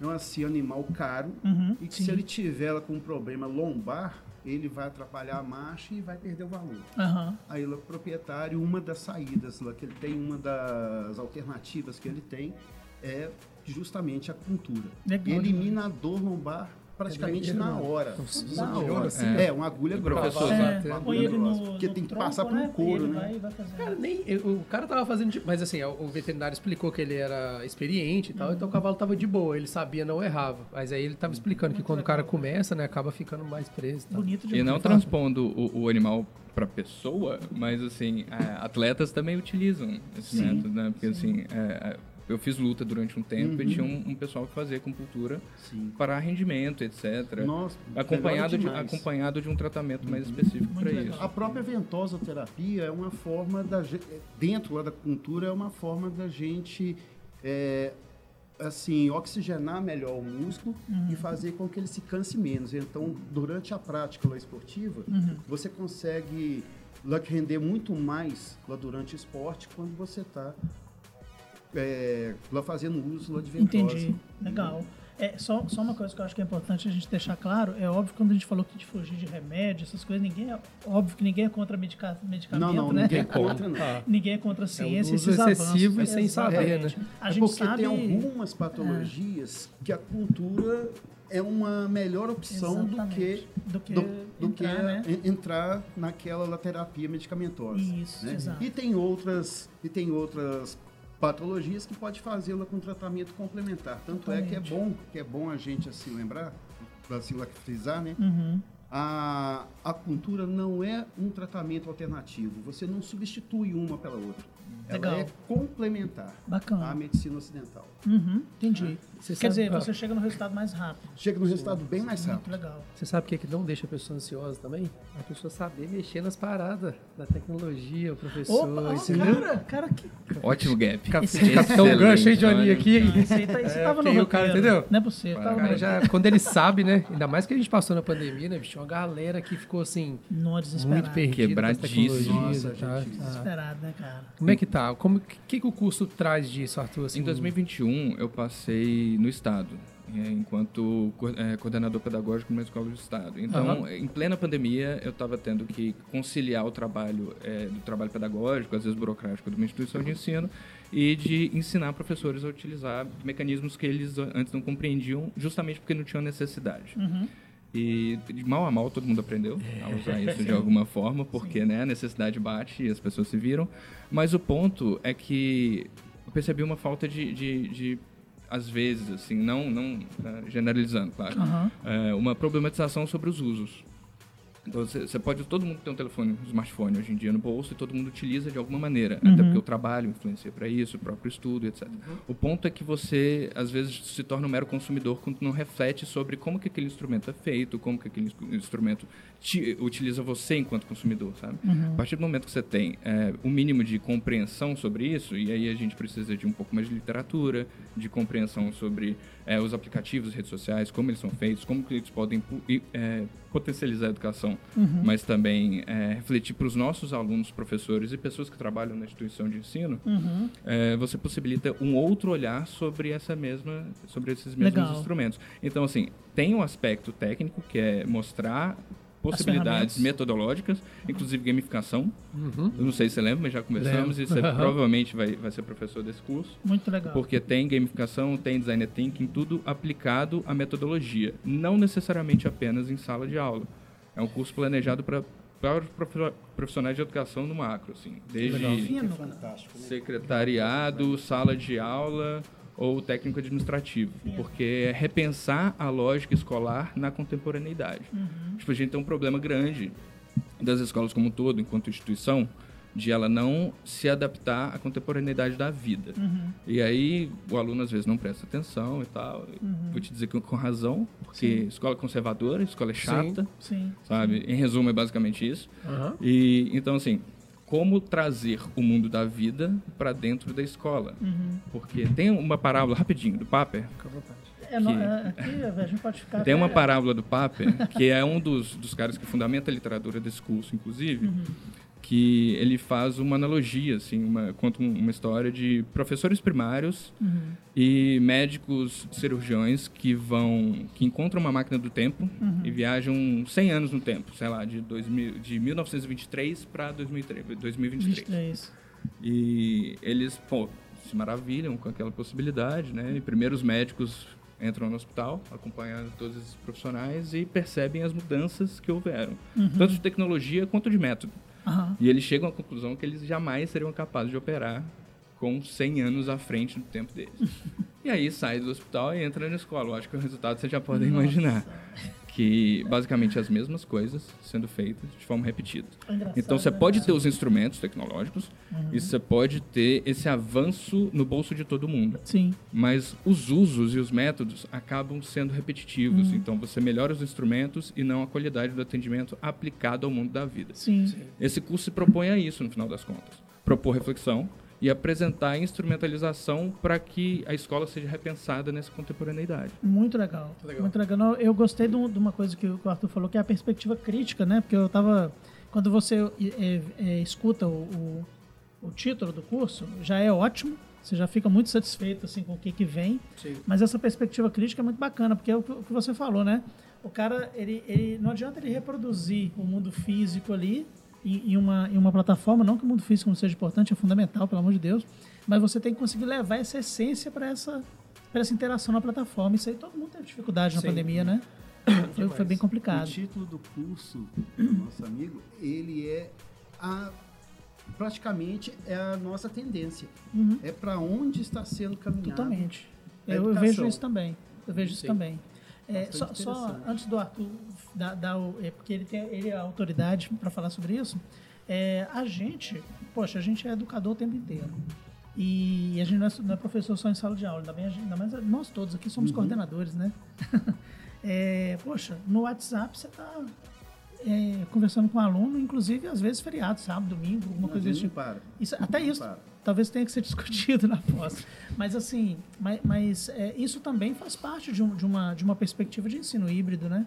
é um assim, animal caro
Uhum,
e que
sim.
se ele tiver lá com um problema lombar, ele vai atrapalhar a marcha e vai perder o valor.
Aham.
Aí o proprietário, uma das saídas lá que ele tem, uma das alternativas que ele tem é justamente a cultura.
Legal
Elimina a dor lombar praticamente
É
na hora.
Então,
Na
de ouro,
hora.
assim,
É, uma agulha grossa. Uma
É, põe
agulha grossa, Porque
no
tem que passar
né?
pelo couro, né?
Cara, nem, o cara tava fazendo. de- Mas assim, o veterinário explicou que ele era experiente e tal, então o cavalo tava de boa, ele sabia, não errava. Mas aí ele tava explicando que quando o cara começa, né, acaba ficando mais preso. e tal.
Bonito
E
demais.
não transpondo o, o animal para pessoa, mas assim, atletas também utilizam esse
Sim,
método, né? Porque assim, é, é, eu fiz luta durante um tempo e
Uhum.
tinha um, um pessoal que fazia acupuntura
Sim.
para rendimento, etc.
Nossa,
acompanhado, de, acompanhado de um tratamento mais específico para isso.
A própria ventosoterapia é uma forma da gente, dentro lá da cultura, é uma forma da gente é, assim, oxigenar melhor o músculo e fazer com que ele se canse menos. Então, durante a prática lá esportiva, você consegue lá, render muito mais lá durante o esporte quando você está lá fazendo uso lá de ventosa.
Entendi. Legal. É, só, só uma coisa que eu acho que é importante a gente deixar claro, é óbvio que quando a gente falou que de fugir de remédio, essas coisas, ninguém é, óbvio que ninguém é contra medica, medicamento,
Não, não,
né?
ninguém é (laughs) contra, não.
Ah,
Ninguém é contra a ciência,
uso
esses
excessivo
avanços.
e sem saber, né?
A
É
gente
porque
sabe...
tem algumas patologias que a cultura é uma melhor opção do que.
Do que
do, do
entrar,
que
né?
en- entrar naquela terapia medicamentosa.
Isso,
né?
exato.
E tem outras e tem outras patologias que pode fazê-la com tratamento complementar. Tanto é que é
Totalmente.
bom que é bom a gente assim lembrar, para assim lá frisar, né?
Uhum.
A acupuntura não é um tratamento alternativo. Você não substitui uma pela outra.
Legal.
Ela é complementar
Bacana.
à medicina ocidental.
Uhum, entendi.
Você
Quer
sabe-
dizer,
ah.
você chega no resultado mais rápido.
Chega no resultado bem mais
Muito
rápido.
legal.
Você sabe o que, é que não deixa a pessoa ansiosa também? A pessoa saber mexer nas paradas da tecnologia, o professor.
Opa,
ensinando.
cara, cara, que...
Ótimo gap.
Capitão Gancho, hein, Johnny, aqui.
Isso aí, tá, isso
É,
tava no roteiro.
cara, entendeu?
Não é possível.
O
Tava no
cara já, quando ele sabe, né? Ainda mais que a gente passou na pandemia, né, bicho? Uma galera que ficou assim,
Não
muito perdida
Quebradíssimo.
Nossa,
Ah.
Desesperado, né, cara?
Como é que tá? Como que, que, o curso traz disso, Arthur? Assim,
Em 2021, eu passei no Estado, eh, enquanto eh, coordenador pedagógico numa escola do Estado. Então,
Aham.
em plena pandemia, eu estava tendo que conciliar o trabalho eh, do trabalho pedagógico, às vezes burocrático, de uma instituição de ensino, e de ensinar professores a utilizar mecanismos que eles antes não compreendiam, justamente porque não tinham necessidade.
Uhum.
E de mal a mal todo mundo aprendeu a usar isso de alguma forma, porque né, a necessidade bate e as pessoas se viram. Mas o ponto é que eu percebi uma falta de, de, de às vezes, assim, não, não eh, generalizando, claro,
Aham.
eh, uma problematização sobre os usos. Então, você você pode, todo mundo tem um telefone, um smartphone hoje em dia no bolso e todo mundo utiliza de alguma maneira, até porque o trabalho influencia para isso, o próprio estudo, etc. O ponto é que você, às vezes, se torna um mero consumidor quando não reflete sobre como que aquele instrumento é feito, como que aquele instru- instrumento te, utiliza você enquanto consumidor, sabe? A partir do momento que você tem é, um mínimo de compreensão sobre isso, e aí a gente precisa de um pouco mais de literatura, de compreensão sobre é, os aplicativos, redes sociais, como eles são feitos, como que eles podem é, potencializar a educação, mas também é, refletir para os nossos alunos, professores e pessoas que trabalham na instituição de ensino,
Uhum.
é, você possibilita um outro olhar sobre essa mesma, sobre esses mesmos
Legal.
instrumentos. Então, assim, tem um aspecto técnico que é mostrar possibilidades metodológicas, inclusive gamificação.
Uhum.
Eu não sei se você lembra, mas já conversamos
Lembro.
e você provavelmente vai, vai ser professor desse curso.
Muito legal.
Porque tem gamificação, tem design thinking, tudo aplicado à metodologia, não necessariamente apenas em sala de aula. É um curso planejado para para profissionais de educação no macro, assim, desde.
Fantástico. né?
secretariado, sala de aula ou técnico administrativo, porque é repensar a lógica escolar na contemporaneidade. Tipo, a gente tem um problema grande das escolas como um todo, enquanto instituição, de ela não se adaptar à contemporaneidade da vida. E aí o aluno às vezes não presta atenção e tal. Vou te dizer que com razão, porque escola é conservadora, escola é chata,
Sim.
sabe? Em resumo é basicamente isso.
Aham.
E então assim, como trazer o mundo da vida para dentro da escola? Porque tem uma parábola rapidinho do Paper.
Fica à vontade.
É,
Que-
é, aqui a gente pode ficar.
Tem uma parábola do Paper que é um dos, dos caras que fundamenta a literatura desse curso, inclusive, que ele faz uma analogia, assim, uma, conta um- uma história de professores primários e médicos cirurgiões que vão que encontram uma máquina do tempo e viajam 100 anos no tempo, sei lá, de 2000, de 1923 para 2023.
23.
E eles, pô, se maravilham com aquela possibilidade, né? E primeiro os médicos entram no hospital, acompanhando todos esses profissionais e percebem as mudanças que houveram, tanto de tecnologia quanto de método.
Aham.
E eles chegam à conclusão que eles jamais seriam capazes de operar com 100 anos à frente do tempo deles. (laughs) e aí sai do hospital e entra na escola. Eu acho que o resultado vocês já podem imaginar. Que basicamente as mesmas coisas sendo feitas de forma repetida.
Engraçado,
Então você
né,
pode ter os instrumentos tecnológicos e você pode ter esse avanço no bolso de todo mundo.
Sim.
Mas os usos e os métodos acabam sendo repetitivos. Então você melhora os instrumentos e não a qualidade do atendimento aplicado ao mundo da vida.
Sim.
Esse curso se propõe a isso, no final das contas. Propor reflexão e apresentar a instrumentalização para que a escola seja repensada nessa contemporaneidade.
Muito legal.
legal.
Muito legal. Eu gostei de um- de uma coisa que o Arthur falou, que é a perspectiva crítica, né? Porque eu tava. Quando você é, é, escuta o, o, o título do curso, já é ótimo. Você já fica muito satisfeito assim, com o que, que vem.
Sim.
Mas essa perspectiva crítica é muito bacana, porque é o que, o que você falou, né? O cara, ele, ele, não adianta ele reproduzir o mundo físico ali em, em uma, em uma plataforma, não que o mundo físico não seja importante, é fundamental, pelo amor de Deus, mas você tem que conseguir levar essa essência para essa, pra essa interação na plataforma. Isso aí todo mundo teve dificuldade na
Sim.
pandemia, né? Foi, foi bem
O
complicado.
título do curso, do (clears throat) nosso amigo, ele é a praticamente é a nossa tendência.
Uhum.
É para onde está sendo caminhado.
Totalmente. Eu, eu vejo isso também. Eu vejo isso
Sim.
também. É, só, só antes do Arthur dar o, é porque ele tem ele é a autoridade para falar sobre isso. É, a gente, poxa, a gente é educador o tempo inteiro. E a gente não é, não é professor só em sala de aula, ainda, bem a gente, ainda mais nós todos aqui
Uhum.
somos coordenadores, né? (laughs) É, poxa, no WhatsApp você está conversando com um aluno, inclusive às vezes feriado, sábado, domingo, alguma coisa desse
não
tipo.
para.
Isso, até
Não
isso
para.
talvez tenha que ser (laughs) discutido na pós. Mas assim, mas, mas, é, isso também faz parte de, um- de uma, de uma perspectiva de ensino híbrido, né?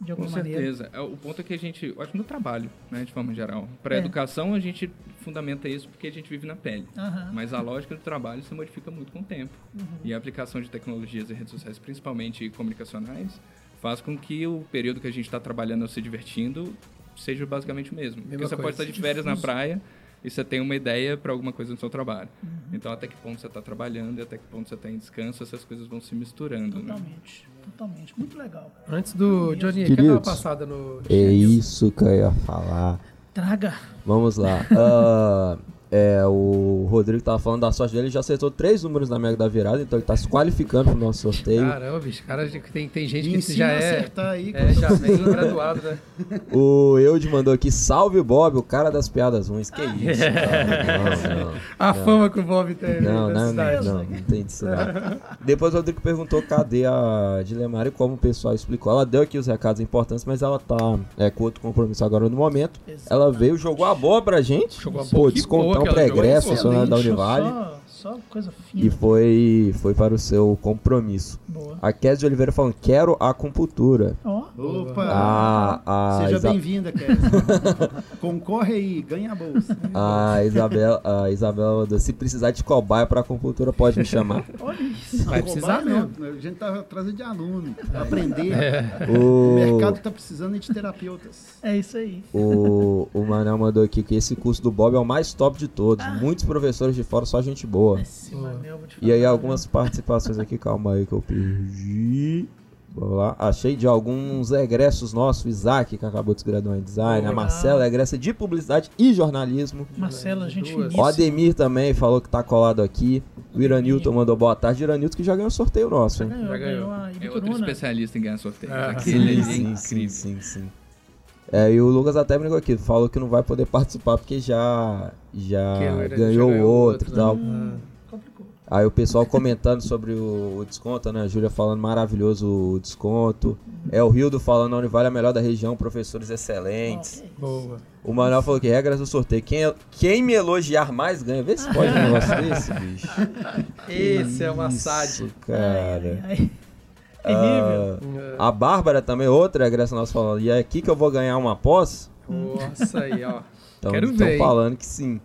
De
Com
alguma maneira.
certeza. É, O ponto é que a gente, eu acho no trabalho, né, de forma geral. Para a
É.
educação, a gente fundamenta isso porque a gente vive na pele.
Aham.
Mas a lógica do trabalho se modifica muito com o tempo.
Uhum.
E a aplicação de tecnologias e redes sociais, principalmente comunicacionais, faz com que o período que a gente está trabalhando ou se divertindo seja basicamente o mesmo. Porque você
coisa.
pode estar de férias na praia e você tem uma ideia para alguma coisa no seu trabalho.
Uhum.
Então, até que ponto você está trabalhando e até que ponto você está em descanso, essas coisas vão se misturando. Né?
Totalmente. Totalmente. Muito legal. cara.
Antes do Johnny, quer dar uma passada no
É isso que eu ia falar.
Traga.
Vamos lá. (laughs) Ah, é, o Rodrigo tava falando da sorte dele, ele já acertou três números na Mega da Virada, então ele tá se qualificando pro nosso sorteio.
Caramba, bicho, cara, tem, tem gente que já é,
acertar aí.
é já vem graduado, né?
O Eude mandou aqui, salve Bob, o cara das piadas ruins. Que isso? (laughs) cara? Não, não.
A fama que o Bob tem
Não, não, não, não, não tem disso não. Depois o Rodrigo perguntou cadê a Dilemara e como o pessoal explicou. Ela deu aqui os recados importantes, mas ela tá é, com outro compromisso agora no momento. Ela veio, jogou a boa pra gente.
Jogou a
Pô,
boa,
pregresso,
excelente.
funcionário da Univale.
Só, só coisa
E
fina.
foi, foi para o seu compromisso.
Boa.
A Kézia de Oliveira falando, quero acupuntura.
Ó,
Opa!
A, a,
Seja
Isa-
bem-vinda, Kézia. (laughs) Concorre aí, ganha a bolsa.
a Isabela, a Isabela mandou, se precisar de cobaia pra acupuntura, pode me chamar. (laughs)
Olha isso.
Vai precisar
não,
mesmo.
A gente tá trazendo de aluno, pra (laughs) aprender.
É.
O
O,
mercado tá precisando de terapeutas.
É isso aí.
o, o Manel mandou aqui que esse curso do Bob é o mais top de todos. Muitos professores de fora, só gente boa.
Te
E aí algumas participações aqui, calma aí que eu perdi. Vamos lá. Achei de alguns egressos nossos, o Isaac, que acabou de se graduar em design, a. Marcela, egressa de publicidade e jornalismo.
Marcela, gente finíssima.
O Ademir também falou que tá colado aqui. O Iranilton mandou boa tarde. Iranilton que já ganhou sorteio nosso,
Já
hein?
ganhou,
Já ganhou.
É outro especialista em ganhar sorteio.
Ah,
Aquele
Sim,
é
sim,
incrível.
sim, sim, sim. É, e o Lucas até brincou aqui, falou que não vai poder participar porque já, já ganhou
já
outro e
outro,
tal.
né?
Complicou.
Aí o pessoal comentando sobre o, o desconto, né? A Júlia falando maravilhoso o desconto. É o Rildo falando a Univale é a melhor da região, professores excelentes.
Boa.
O Manuel falou que regras do sorteio. Quem, quem me elogiar mais ganha. Vê se pode um negócio (laughs) desse, bicho.
Esse é uma
Isso,
SAD.
cara.
Ai, ai. Terrível.
Ah, a Bárbara também, outra regressa nossa falando. E é aqui que eu vou ganhar uma pós?
Nossa aí, ó.
Então
Quero
estão falando que sim.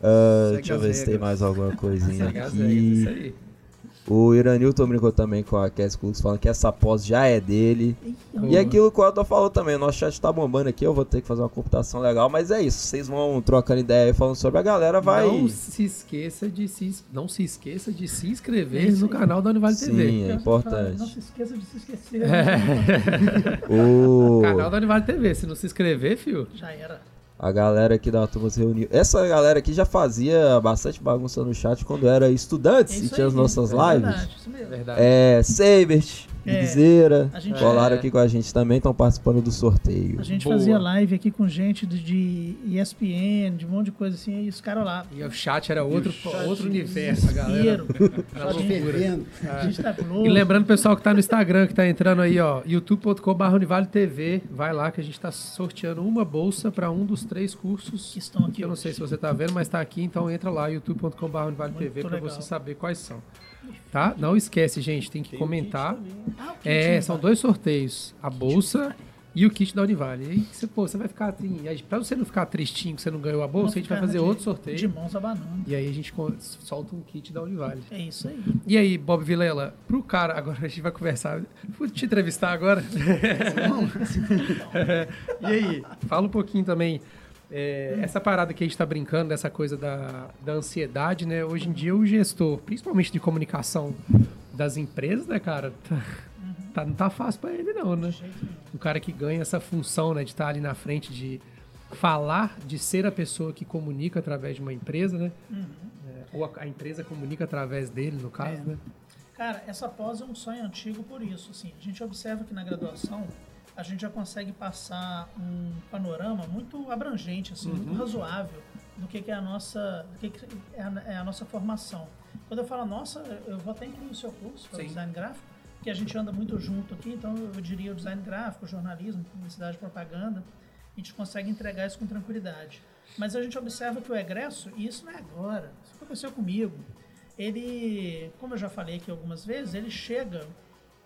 Segue
deixa eu ver se tem mais alguma coisinha
Segue as regras, isso
aqui.
aí.
O Iranilton brincou também com a Cass Cooks falando que essa pós já é dele. E aquilo que o Elton falou também, o nosso chat tá bombando aqui, eu vou ter que fazer uma computação legal, mas é isso, vocês vão trocando ideia aí falando sobre a galera, vai.
Não se esqueça de se, não se esqueça de se inscrever no canal da Univale
Sim,
TV.
é
Eu falo,
importante.
Não se esqueça de se esquecer. (laughs)
O...
Canal da Univale TV. Se não se inscrever, fio.
Já era.
A galera aqui da turma se reuniu. Essa galera aqui já fazia bastante bagunça no chat quando era estudantes
É
e tinha
aí,
as nossas
é
lives.
Verdade, isso mesmo.
Verdade.
É, Sabert,
É, gente-
colaram
É.
aqui com a gente também, estão participando do sorteio.
A gente
Boa.
fazia live aqui com gente de, de ESPN, de um monte de coisa assim, e os caras lá.
E o chat era outro,
chat
outro universo, a galera. Era loucura.
gente tá.
E lembrando o pessoal que tá no Instagram, que tá entrando aí, ó, youtube.com.br Univale TV, vai lá que a gente tá sorteando uma bolsa para um dos três cursos
que estão aqui.
que eu não sei se você tá vendo, mas tá aqui, então entra lá, youtube.com.br Univale TV, para você saber quais são. Tá? Não esquece, gente, tem que
Tem
comentar.
Ah, o kit,
É,
né,
são dois sorteios, a bolsa e o kit da Univale. E aí você, pô, você vai ficar, assim, pra você não ficar tristinho que você não ganhou a bolsa, a gente vai fazer
de-
outro sorteio.
De mãos abanando.
E aí a gente solta um kit da Univale.
É isso aí.
E aí, Bob Vilela, pro cara, agora a gente vai conversar. Vou te entrevistar agora. (laughs) (laughs) e aí, fala um pouquinho também. É, essa parada que a gente tá brincando, dessa coisa da, da ansiedade, né? Hoje em dia o gestor, principalmente de comunicação das empresas, né, cara? Tá, tá- não tá fácil pra ele, não, né? O cara que ganha essa função, né, de estar ali na frente, de falar, de ser a pessoa que comunica através de uma empresa, né? É, ou a, a empresa comunica através dele, no caso,
É.
né?
Cara, essa pós é um sonho antigo por isso. Assim, a gente observa que na graduação a gente já consegue passar um panorama muito abrangente, assim, muito razoável do que, que é a nossa, do que, que é, a, é a nossa formação. Quando eu falo nossa, eu vou até incluir o seu curso, que é o design gráfico, que a gente anda muito junto aqui, então eu diria o design gráfico, jornalismo, publicidade propaganda, a gente consegue entregar isso com tranquilidade. Mas a gente observa que o egresso, e isso não é agora, isso aconteceu comigo, ele, como eu já falei aqui algumas vezes, ele chega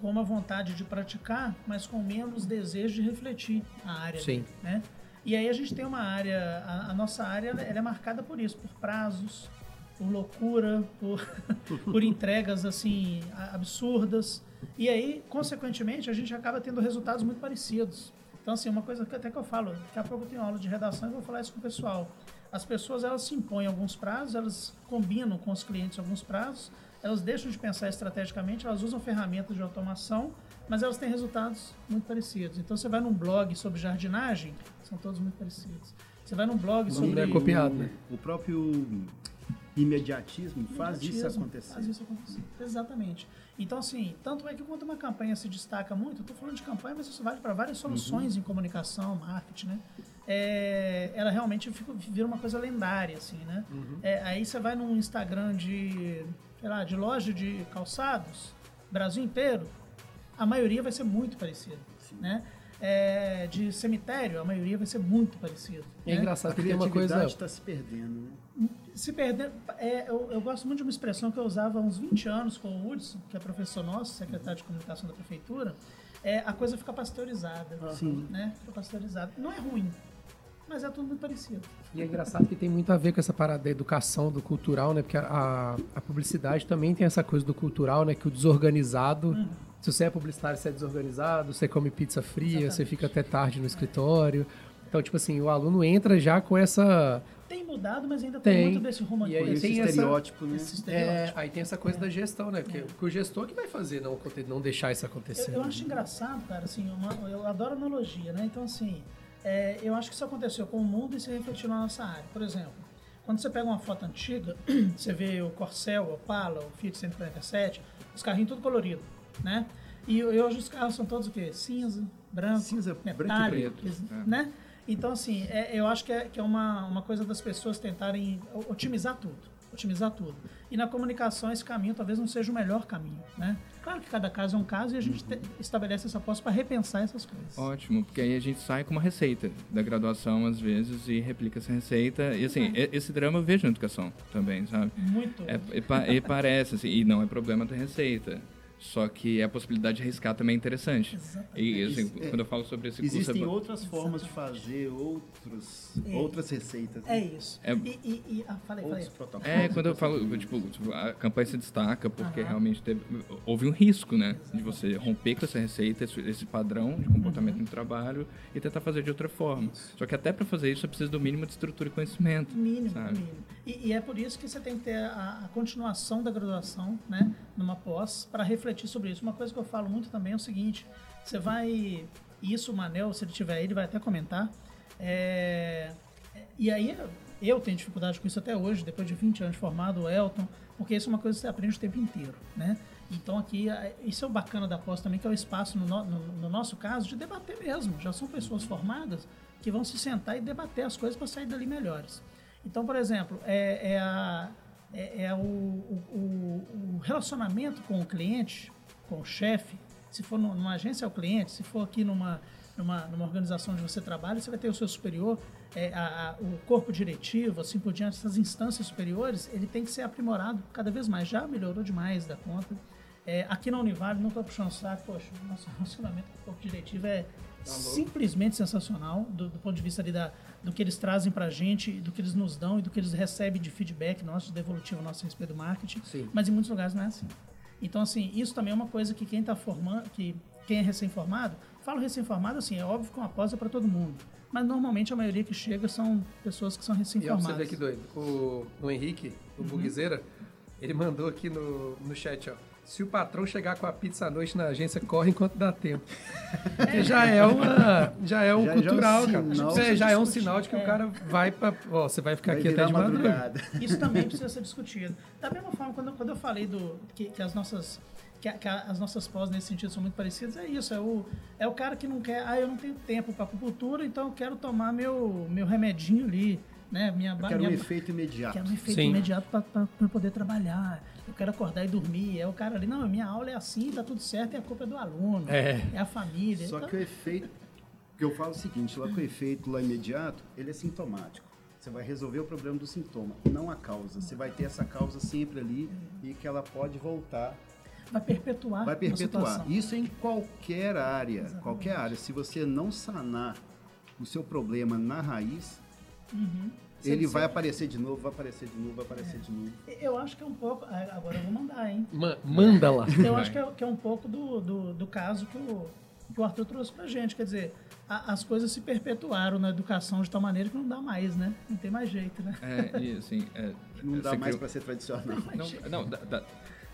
com uma vontade de praticar, mas com menos desejo de refletir a área
Sim.
né? E aí a gente tem uma área, a, a nossa área ela é marcada por isso, por prazos, por loucura, por, (laughs) por entregas assim absurdas. E aí, consequentemente, a gente acaba tendo resultados muito parecidos. Então, assim, uma coisa que até que eu falo, daqui a pouco eu tenho aula de redação e vou falar isso com o pessoal. As pessoas, elas se impõem alguns prazos, elas combinam com os clientes alguns prazos, elas deixam de pensar estrategicamente, elas usam ferramentas de automação, mas elas têm resultados muito parecidos. Então, você vai num blog sobre jardinagem, são todos muito parecidos. Você vai num blog sobre...
Não é copiado, né?
O próprio imediatismo faz isso acontecer.
Faz isso acontecer. Exatamente. Então, assim, tanto é que quando uma campanha se destaca muito, eu estou falando de campanha, mas isso vale para várias soluções em comunicação, marketing, né? É, ela realmente fica, vira uma coisa lendária, assim, né? É, aí você vai num Instagram de, sei lá, de loja de calçados, Brasil inteiro, a maioria vai ser muito parecida, né? É, de cemitério, a maioria vai ser muito parecida.
É
né?
engraçado
A
que tem uma coisa.
criatividade está se perdendo, né?
se perder. É, eu, eu gosto muito de uma expressão que eu usava há uns 20 anos com o Hudson, que é professor nosso, secretário de comunicação da prefeitura, é, a coisa fica pasteurizada.
Sim.
Né? Fica pasteurizada. Não é ruim, mas é tudo muito parecido.
E é engraçado que tem muito a ver com essa parada da educação, do cultural, né? Porque a, a, publicidade também tem essa coisa do cultural, né? Que o desorganizado. Se você é publicitário, você é desorganizado, você come pizza fria, você fica até tarde no escritório. Então, tipo assim, o aluno entra já com essa.
Tem mudado, mas ainda tem,
Tem.
muito desse rumo
E aí
Esse
tem essa-
estereótipo, né?
Esse
É,
estereótipo.
aí tem essa coisa da gestão, né? Porque, porque o gestor que vai fazer, não, não deixar isso acontecer.
Eu, eu acho engraçado, cara, assim, uma- eu adoro analogia, né? Então, assim, é, eu acho que isso aconteceu com o mundo e se refletiu na nossa área. Por exemplo, quando você pega uma foto antiga, (clears throat) você vê o Corcel, o Opala, o Fiat 147, os carrinhos tudo colorido, né? E, hoje os carros são todos o quê? Cinza, branco,
Cinza, branco e
metálico,
preto, é.
né? Então, assim, é- eu acho que é, que é uma, uma coisa das pessoas tentarem otimizar tudo. Otimizar tudo. E na comunicação, esse caminho talvez não seja o melhor caminho, né? Claro que cada caso é um caso e a gente te- estabelece essa posse para repensar essas coisas.
Ótimo, porque aí a gente sai com uma receita da graduação, às vezes, e replica essa receita. E assim, e- esse drama eu vejo na educação também, sabe?
Muito.
É, e, pa- e parece, assim, e não é problema ter receita. Só que a possibilidade de arriscar também é interessante. E assim,
É.
quando eu falo sobre esse curso...
Existem
é-
outras formas de fazer outros,
É.
outras receitas.
É
né?
isso.
É-
E, e, e ah, falei, falei.
É, quando eu falo, tipo, a campanha se destaca porque realmente teve, houve um risco, né? De você romper com essa receita, esse, esse padrão de comportamento no trabalho e tentar fazer de outra forma. Só que até para fazer isso, você precisa do mínimo de estrutura e conhecimento.
Mínimo,
sabe?
mínimo. E, e é por isso que você tem que ter a, a continuação da graduação, né, numa pós, para refletir sobre isso. Uma coisa que eu falo muito também é o seguinte: você vai. Isso o Manel, se ele tiver aí, ele vai até comentar. é, e aí, eu tenho dificuldade com isso até hoje, depois de 20 anos formado, o Elton, porque isso é uma coisa que você aprende o tempo inteiro, né? Então aqui, isso é o bacana da pós também, que é o espaço, no- no- no nosso caso, de debater mesmo. Já são pessoas formadas que vão se sentar e debater as coisas para sair dali melhores. Então, por exemplo, é, é a- é- é o, o- o- relacionamento com o cliente, com o chefe, se for nu- numa agência é o cliente, se for aqui numa, numa, numa organização onde você trabalha, você vai ter o seu superior, é, a- a- o corpo diretivo, assim por diante, essas instâncias superiores, ele tem que ser aprimorado cada vez mais. Já melhorou demais da conta. É, aqui na Univale, não estou puxando saco, poxa, nosso (laughs) relacionamento com o corpo diretivo é simplesmente sensacional, do, do ponto de vista ali da, do que eles trazem para a gente, do que eles nos dão e do que eles recebem de feedback nosso, de devolutivo nosso a respeito do marketing.
Sim.
Mas em muitos lugares não é assim. Então, assim, isso também é uma coisa que quem está formando, que quem é recém-formado, falo recém-formado, assim, é óbvio que uma pós é para todo mundo. Mas normalmente a maioria que chega são pessoas que são
E ó, pra você
recém-formadas.
ver que doido. O, o Henrique, o Buguizeira, ele mandou aqui no, no chat, ó. Se o patrão chegar com a pizza à noite na agência, corre enquanto dá tempo. Porque já é uma. Já é um
Já- já é um
cultural,
sinal.
cara. É, já é um sinal de que o cara vai pra. Ó, você vai ficar
Vai
aqui até de madrugada.
madrugada.
Isso também precisa (laughs) ser discutido. Da mesma forma, quando, quando eu falei do, que, que as nossas que, a- que a- as nossas pós nesse sentido são muito parecidas, é isso. É o, é o cara que não quer, ah, eu não tenho tempo para acupuntura, então eu quero tomar meu, meu remedinho ali, né? Minha,
Eu quero um
minha,
efeito imediato.
quero um efeito
Sim.
imediato para poder trabalhar. Eu quero acordar e dormir. É o cara ali, não, minha aula é assim, tá tudo certo, e a culpa é do aluno,
É.
a família.
Só
Então,
que o efeito, que eu falo o seguinte, lá com o efeito lá imediato, ele é sintomático. Você vai resolver o problema do sintoma, não a causa. Você vai ter essa causa sempre ali e que ela pode voltar,
vai perpetuar
vai perpetuar. Isso em qualquer área, qualquer área. Se você não sanar o seu problema na raiz, ele vai aparecer de novo, vai aparecer de novo, vai aparecer de novo.
Eu acho que é um pouco. ah, Agora eu vou mandar, hein?
Ma- manda lá. (laughs)
Eu acho que é, que é um pouco do, do, do caso que o, que o Arthur trouxe pra gente. Quer dizer, a- as coisas se perpetuaram na educação de tal maneira que não dá mais, né? Não tem mais jeito, né?
É, e assim... É,
Não dá mais
criou-
para ser tradicional.
Não, não dá, dá,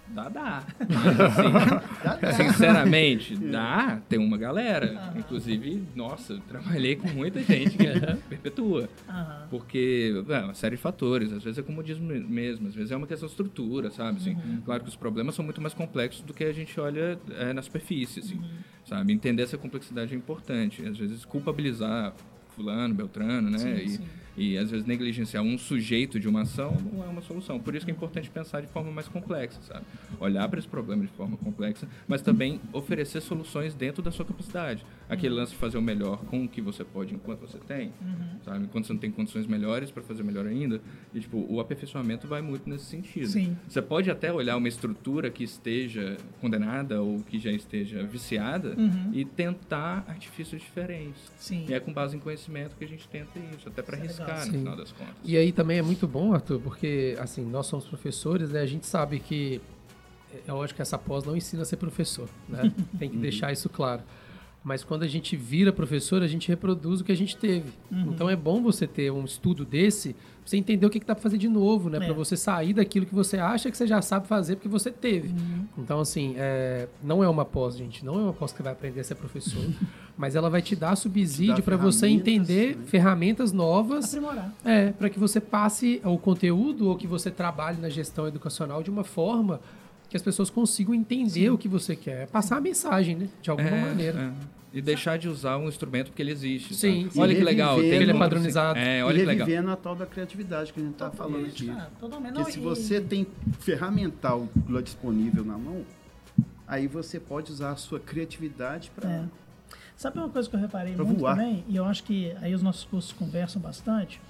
dá, dá. (laughs) Mas, assim, sinceramente, dá, tem uma galera. Inclusive, nossa, eu trabalhei com muita gente que perpetua.
Aham.
Porque é uma série de fatores, às vezes é comodismo mesmo, às vezes é uma questão de estrutura, sabe? Assim, Claro que os problemas são muito mais complexos do que a gente olha é, na superfície, assim, sabe? Entender essa complexidade é importante. Às vezes culpabilizar fulano, beltrano, né?
Sim,
e,
sim.
E às vezes negligenciar um sujeito de uma ação não é uma solução. Por isso que é importante pensar de forma mais complexa, sabe? Olhar para esse problema de forma complexa, mas também oferecer soluções dentro da sua capacidade. Aquele lance de fazer o melhor com o que você pode enquanto você tem, sabe? Enquanto você não tem condições melhores para fazer melhor ainda, e tipo, o aperfeiçoamento vai muito nesse sentido.
Sim.
Você pode até olhar uma estrutura que esteja condenada ou que já esteja viciada
Uhum.
e tentar artifícios diferentes.
Sim.
E é com base em conhecimento que a gente tenta isso, até para
é legal.
arriscar no
Sim.
final das contas.
E aí também é muito bom, Arthur, porque assim, nós somos professores, né? A gente sabe que é lógico que essa pós não ensina a ser professor, né? (laughs) Tem que deixar isso claro. Mas quando a gente vira professor, a gente reproduz o que a gente teve. Então é bom você ter um estudo desse, pra você entender o que, que dá pra fazer de novo, né?
É.
Pra você sair daquilo que você acha que você já sabe fazer porque você teve. Então, assim, é, não é uma pós, gente. Não é uma pós que vai aprender a ser professor. (laughs) mas ela vai te dar subsídio para você entender
né?
ferramentas novas
Aprimorar.
é, para que você passe o conteúdo ou que você trabalhe na gestão educacional de uma forma que as pessoas consigam entender o que você quer. Passar a mensagem, né? De alguma
É,
maneira.
é. E deixar de usar um instrumento porque ele existe.
Sim,
sabe?
sim.
Olha que legal. tem
ele é padronizado.
É,
e
olha que legal.
revivendo a tal da criatividade que a gente está falando aqui.
Ah, totalmente.
Porque se você tem ferramental disponível na mão, aí você pode usar a sua criatividade para.
É. Sabe uma coisa que eu reparei
Pra
muito
voar.
também, e eu acho que aí os nossos cursos conversam bastante.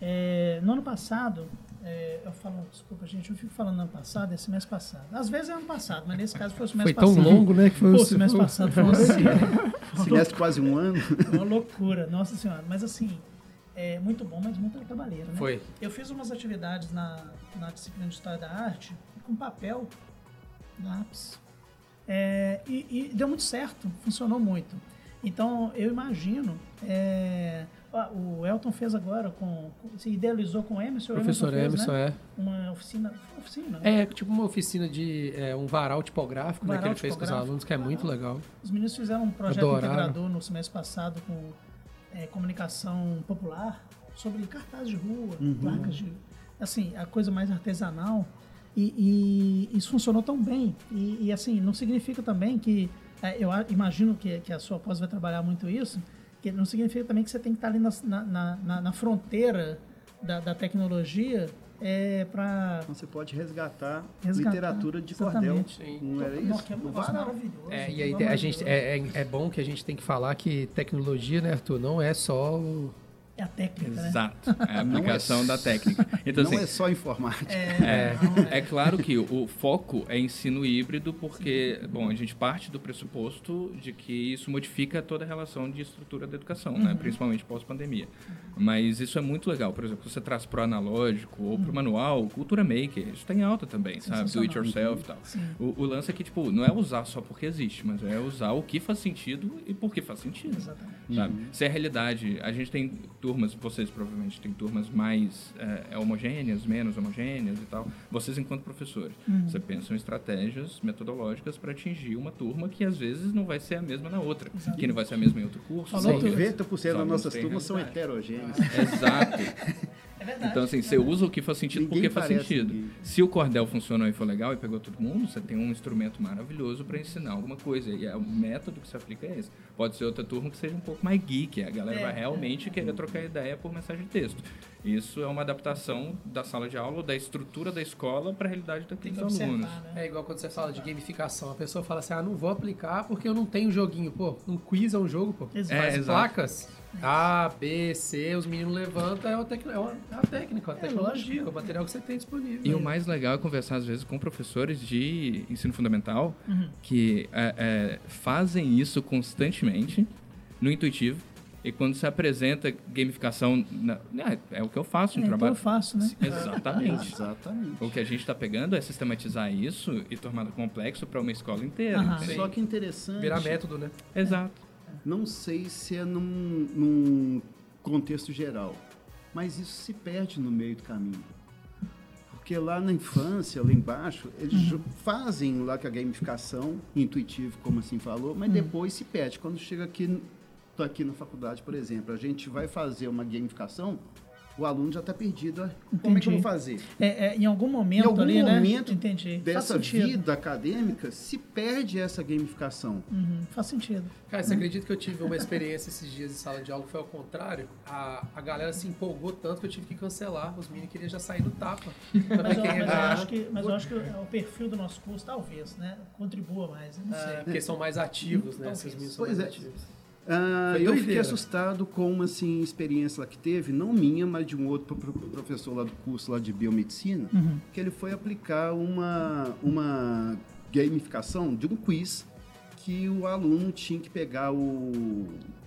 É, no ano passado, é, eu falo, desculpa gente, eu fico falando ano passado, é semestre passado. Às vezes é ano passado, mas nesse caso foi o
Foi
semestre
tão
passado.
longo, né? Que foi
Pô,
o
semestre
foi-
passado foi doideira. (laughs)
Semestre quase um ano.
uma loucura, nossa senhora. Mas assim, é muito bom, mas muita trabalheira, né?
Foi.
Eu fiz umas atividades na, na disciplina de História da Arte com papel, lápis. É, e, e deu muito certo, funcionou muito. Então, eu imagino. é, o Elton fez agora com. com- se idealizou com o Emerson. o
Professor
fez,
Emerson,
né?
é.
Uma oficina. foi uma oficina, né?
É tipo uma oficina de é, um varal tipográfico, né, que
Varal
ele fez com os alunos, que é muito legal.
Os meninos fizeram um projeto
Adoraram.
integrador no semestre passado com é, comunicação popular sobre cartazes de rua, placas de. Assim, a coisa mais artesanal. E, e isso funcionou tão bem. E, e, assim, não significa também que. é, eu imagino que, que a sua pós vai trabalhar muito isso. Que não significa também que você tem que estar ali na, na, na, na fronteira da, da tecnologia é, para.
Então você pode resgatar,
Resgatar,
literatura de
exatamente.
cordel. Não era
Nossa,
isso?
que é um
No
negócio
varal.
maravilhoso.
É, e aí a gente, é, é, é bom que a gente tem que falar que tecnologia, né, Arthur, não é só o,
É a técnica, né?
Exato. É a (laughs) aplicação da técnica. Então,
Não
assim,
é só informática.
É, é claro que o foco é ensino híbrido, porque, bom, a gente parte do pressuposto de que isso modifica toda a relação de estrutura da educação, né? principalmente pós-pandemia. Mas isso é muito legal. Por exemplo, você traz para o analógico ou para o manual, cultura maker, isso tem alta também, sabe? Do it yourself e tal. O, o lance é que, tipo, não é usar só porque existe, mas é usar o que faz sentido e por que faz sentido.
Exatamente.
Sabe? Se é realidade, a gente tem turmas, vocês provavelmente têm turmas mais é, homogêneas, menos homogêneas e tal. Vocês, enquanto professores, você pensa em estratégias metodológicas para atingir uma turma que às vezes não vai ser a mesma na outra, que não vai ser a mesma em outro curso.
Falou
porque
tudo.
90%
os
das nossas turmas são
realidade.
heterogêneas.
Exato. (laughs)
É verdade.
Então, assim, você usa o que faz sentido
Ninguém
porque faz sentido.
ninguém.
Se o cordel funcionou e foi legal e pegou todo mundo, você tem um instrumento maravilhoso para ensinar alguma coisa. E é, o método que se aplica é esse. Pode ser outra turma que seja um pouco mais geek, a galera
É,
vai realmente querer trocar ideia por mensagem de texto. Isso é uma adaptação da sala de aula, da estrutura da escola para a realidade daqueles
que observar,
alunos.
né?
É igual quando você fala de gamificação. A pessoa fala assim, ah, não vou aplicar porque eu não tenho joguinho. Pô, um quiz é um jogo, pô.
Exato.
É,
As
exato.
placas, A, B, C, os meninos levantam, é, o tec... é, uma- é a técnica, a tecnologia, o material que você tem disponível.
E o mais legal é conversar, às vezes, com professores de ensino fundamental
Uhum.
que é, é, fazem isso constantemente no intuitivo. E quando se apresenta gamificação, na- é, é o que eu faço no
É,
trabalho.
eu faço, né? (laughs)
Exatamente.
Exatamente.
O que a gente está pegando é sistematizar isso e torná-lo complexo para uma escola inteira. Entende?
Só que interessante.
Virar método, né?
Exato.
Não sei se é num, num contexto geral, mas isso se perde no meio do caminho. Porque lá na infância, lá embaixo, eles jo- fazem lá com a gamificação, intuitivo, como assim falou, mas depois se perde. Quando chega aqui, tô aqui na faculdade, por exemplo, a gente vai fazer uma gamificação, o aluno já está perdido. ah, Como é que eu vou
Entendi.
fazer?
É, é, em algum momento
Em algum
ali,
momento
né? Entendi.
Dessa vida acadêmica, se perde essa gamificação.
Uhum, faz sentido.
Cara, você acredita que eu tive uma experiência esses dias em sala de aula que foi ao contrário? A, a galera se empolgou tanto que eu tive que cancelar. Os meninos queriam já sair do tapa.
Mas, eu, mas eu acho que, mas eu acho que o perfil do nosso curso talvez, né? Contribua mais. Não
É,
sei.
porque são mais ativos, né?
Talvez.
Esses meninos são
Pois
mais
é.
ativos.
Ah, eu fiquei assustado com uma assim, experiência lá que teve, não minha, mas de um outro pro- pro- professor lá do curso lá de biomedicina,
Uhum.
que ele foi aplicar uma, uma gamificação de um quiz que o aluno tinha que pegar o,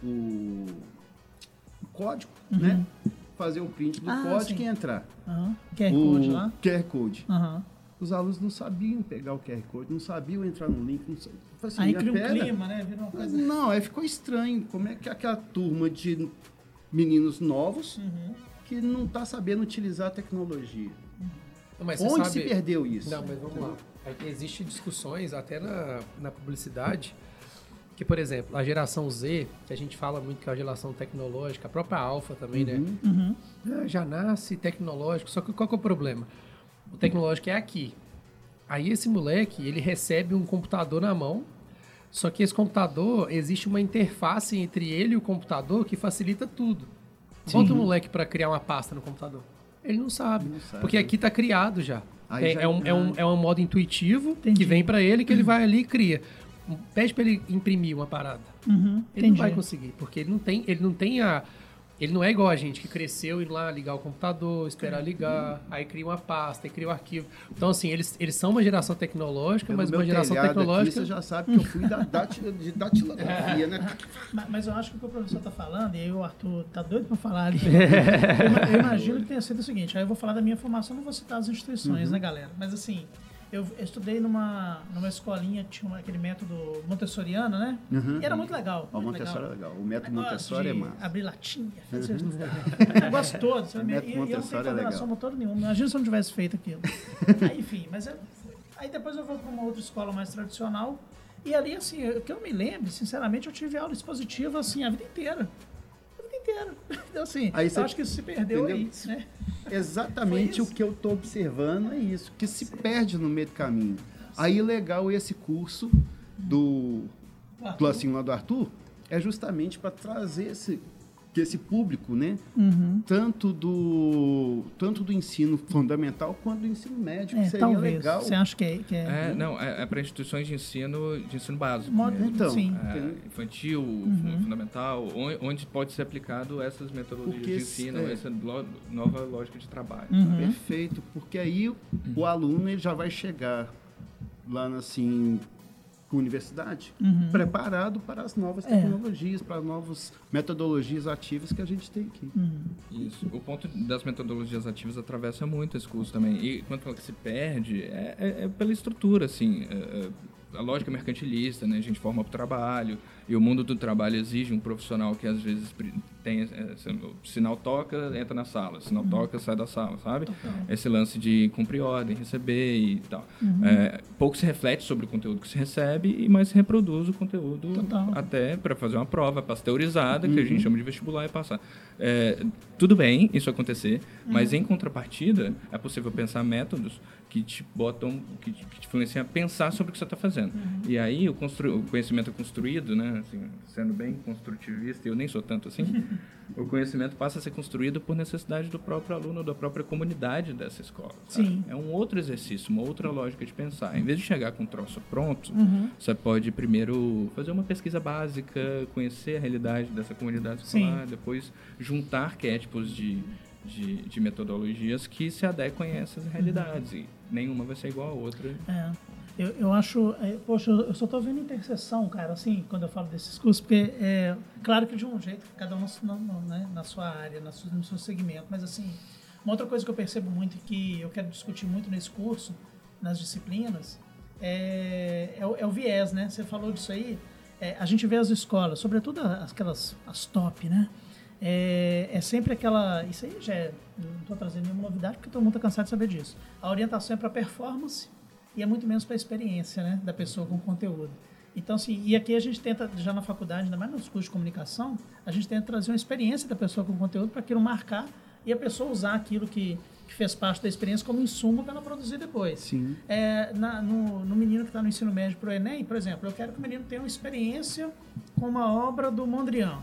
o, o código, né? Fazer o print do
Uhum. Ah,
código
sim.
e entrar.
Aham. QR
o
Code lá.
QR Code. Os alunos não sabiam pegar o QR Code, não sabiam entrar no link. Não sabiam. Assim,
Aí
"Ah,
cria um
pera,
clima, né? Vira uma coisa.
não, aí ficou estranho. Como é que aquela turma de meninos novos
Uhum.
que não está sabendo utilizar a tecnologia? Onde
sabe-
se perdeu isso?
Não, mas vamos lá. Existem discussões até na, na publicidade que, por exemplo, a geração Z, que a gente fala muito que é a geração tecnológica, a própria Alpha também, né?
Uhum.
Ah, já nasce tecnológico, só que qual que é o problema? O tecnológico é aqui. Aí esse moleque, ele recebe um computador na mão, só que esse computador, existe uma interface entre ele e o computador que facilita tudo. Bota o moleque para criar uma pasta no computador. Ele não sabe,
Não sabe.
porque aqui tá criado já. É,
já-
é um, é, um, é um modo intuitivo
Entendi.
que vem para ele, que ele vai ali e cria. Pede para ele imprimir uma parada.
Uhum.
Ele não
Entendi.
vai conseguir, porque ele não tem, ele não tem a ele não é igual a gente que cresceu ir lá ligar o computador, esperar ligar, aí cria uma pasta, aí cria um arquivo. Então assim, eles, eles são uma geração tecnológica,
Pelo
mas
meu
uma geração
telhado aqui,
tecnológica.
você já sabe que eu fui da de datilografia, né? (laughs)
Ma- Mas eu acho que o que o professor está falando, e aí o Arthur tá doido para falar ali. (laughs) eu, eu imagino que tenha sido o seguinte: aí eu vou falar da minha formação, não vou citar as instituições,
Uhum.
né, galera? Mas assim, eu, eu estudei numa, numa escolinha tinha aquele método montessoriano, né?
Uhum.
E era muito legal.
Ó, O
muito
Montessori é legal. O método Montessori é massa.
Abrir latinha, fazer o (laughs) negócio todo. Sabe?
O método
E- e eu não tenho
Montessori é
coordenação
legal.
motora nenhuma. Imagina se eu não tivesse feito aquilo. (laughs) Aí, enfim, mas é, foi. Aí depois eu vou para uma outra escola mais tradicional. E ali, assim, eu- que eu me lembro, sinceramente, eu tive aula expositiva, assim, a vida inteira. Inteira. Então, assim,
Aí
eu
você-
acho que isso se perdeu
entendeu?
aí, né?
Exatamente o que eu estou observando é isso, que se perde no meio do caminho. Aí legal esse curso do do assim lá do Arthur é justamente para trazer esse que esse público, né,
Uhum.
tanto do tanto do ensino fundamental quanto do ensino médio, que
É,
seria
talvez.
legal.
Você acha que é... Que é,
É, não, é, para instituições de ensino, de ensino básico.
modo,
né?
Então,
sim.
É, infantil,
Uhum.
fundamental, on- onde pode ser aplicado essas metodologias
Porque
de ensino,
é.
essa nova lógica de trabalho.
Uhum.
Perfeito, porque aí o- o aluno ele já vai chegar lá na, assim universidade preparado para as novas
Uhum. É.
tecnologias, para as novas metodologias ativas que a gente tem aqui.
Uhum.
Isso. O ponto das metodologias ativas atravessa muito esse curso também. E quanto ao que se perde, é, é- é pela estrutura, assim. é- é a lógica mercantilista, né? A gente forma para o trabalho. E o mundo do trabalho exige um profissional que às vezes tem... é, sinal toca, entra na sala. Sinal toca, sai da sala, sabe? Esse lance de cumprir ordem, receber e tal. É, pouco se reflete sobre o conteúdo que se recebe, e mais se reproduz o conteúdo
Total.
até para fazer uma prova pasteurizada, que a gente chama de vestibular e passar. É, tudo bem isso acontecer, mas em contrapartida é possível pensar métodos que te botam, que te, que te influenciam a pensar sobre o que você está fazendo. E aí o, constru, o conhecimento é construído, né? assim, sendo bem construtivista, eu nem sou tanto assim, (laughs) o conhecimento passa a ser construído por necessidade do próprio aluno, da própria comunidade dessa escola.
Sim.
É um outro exercício, uma outra lógica de pensar. Em vez de chegar com um troço pronto,
Uhum.
você pode primeiro fazer uma pesquisa básica, conhecer a realidade dessa comunidade escolar, depois juntar arquétipos de, de, de metodologias que se adequem a essas realidades. E nenhuma vai ser igual a outra.
É. Eu, eu acho, é, poxa, eu só tô vendo interseção, cara, assim, quando eu falo desses cursos, porque é claro que de um jeito, cada um na, né, na sua área, na sua, no seu segmento, mas assim, uma outra coisa que eu percebo muito e que eu quero discutir muito nesse curso, nas disciplinas, é, é, o, é o viés, né? Você falou disso aí, é, a gente vê as escolas, sobretudo as- aquelas, as top, né? É, é sempre aquela. Isso aí já é, não estou trazendo nenhuma novidade, porque todo mundo está cansado de saber disso. A orientação é para performance e é muito menos para a experiência né, da pessoa com o conteúdo. Então, assim, e aqui a gente tenta, já na faculdade, ainda mais nos cursos de comunicação, a gente tenta trazer uma experiência da pessoa com o conteúdo para aquilo marcar e a pessoa usar aquilo que, que fez parte da experiência como insumo para ela produzir depois.
Sim.
É, na- no, no menino que está no ensino médio para o Enem, por exemplo, eu quero que o menino tenha uma experiência com uma obra do Mondrian.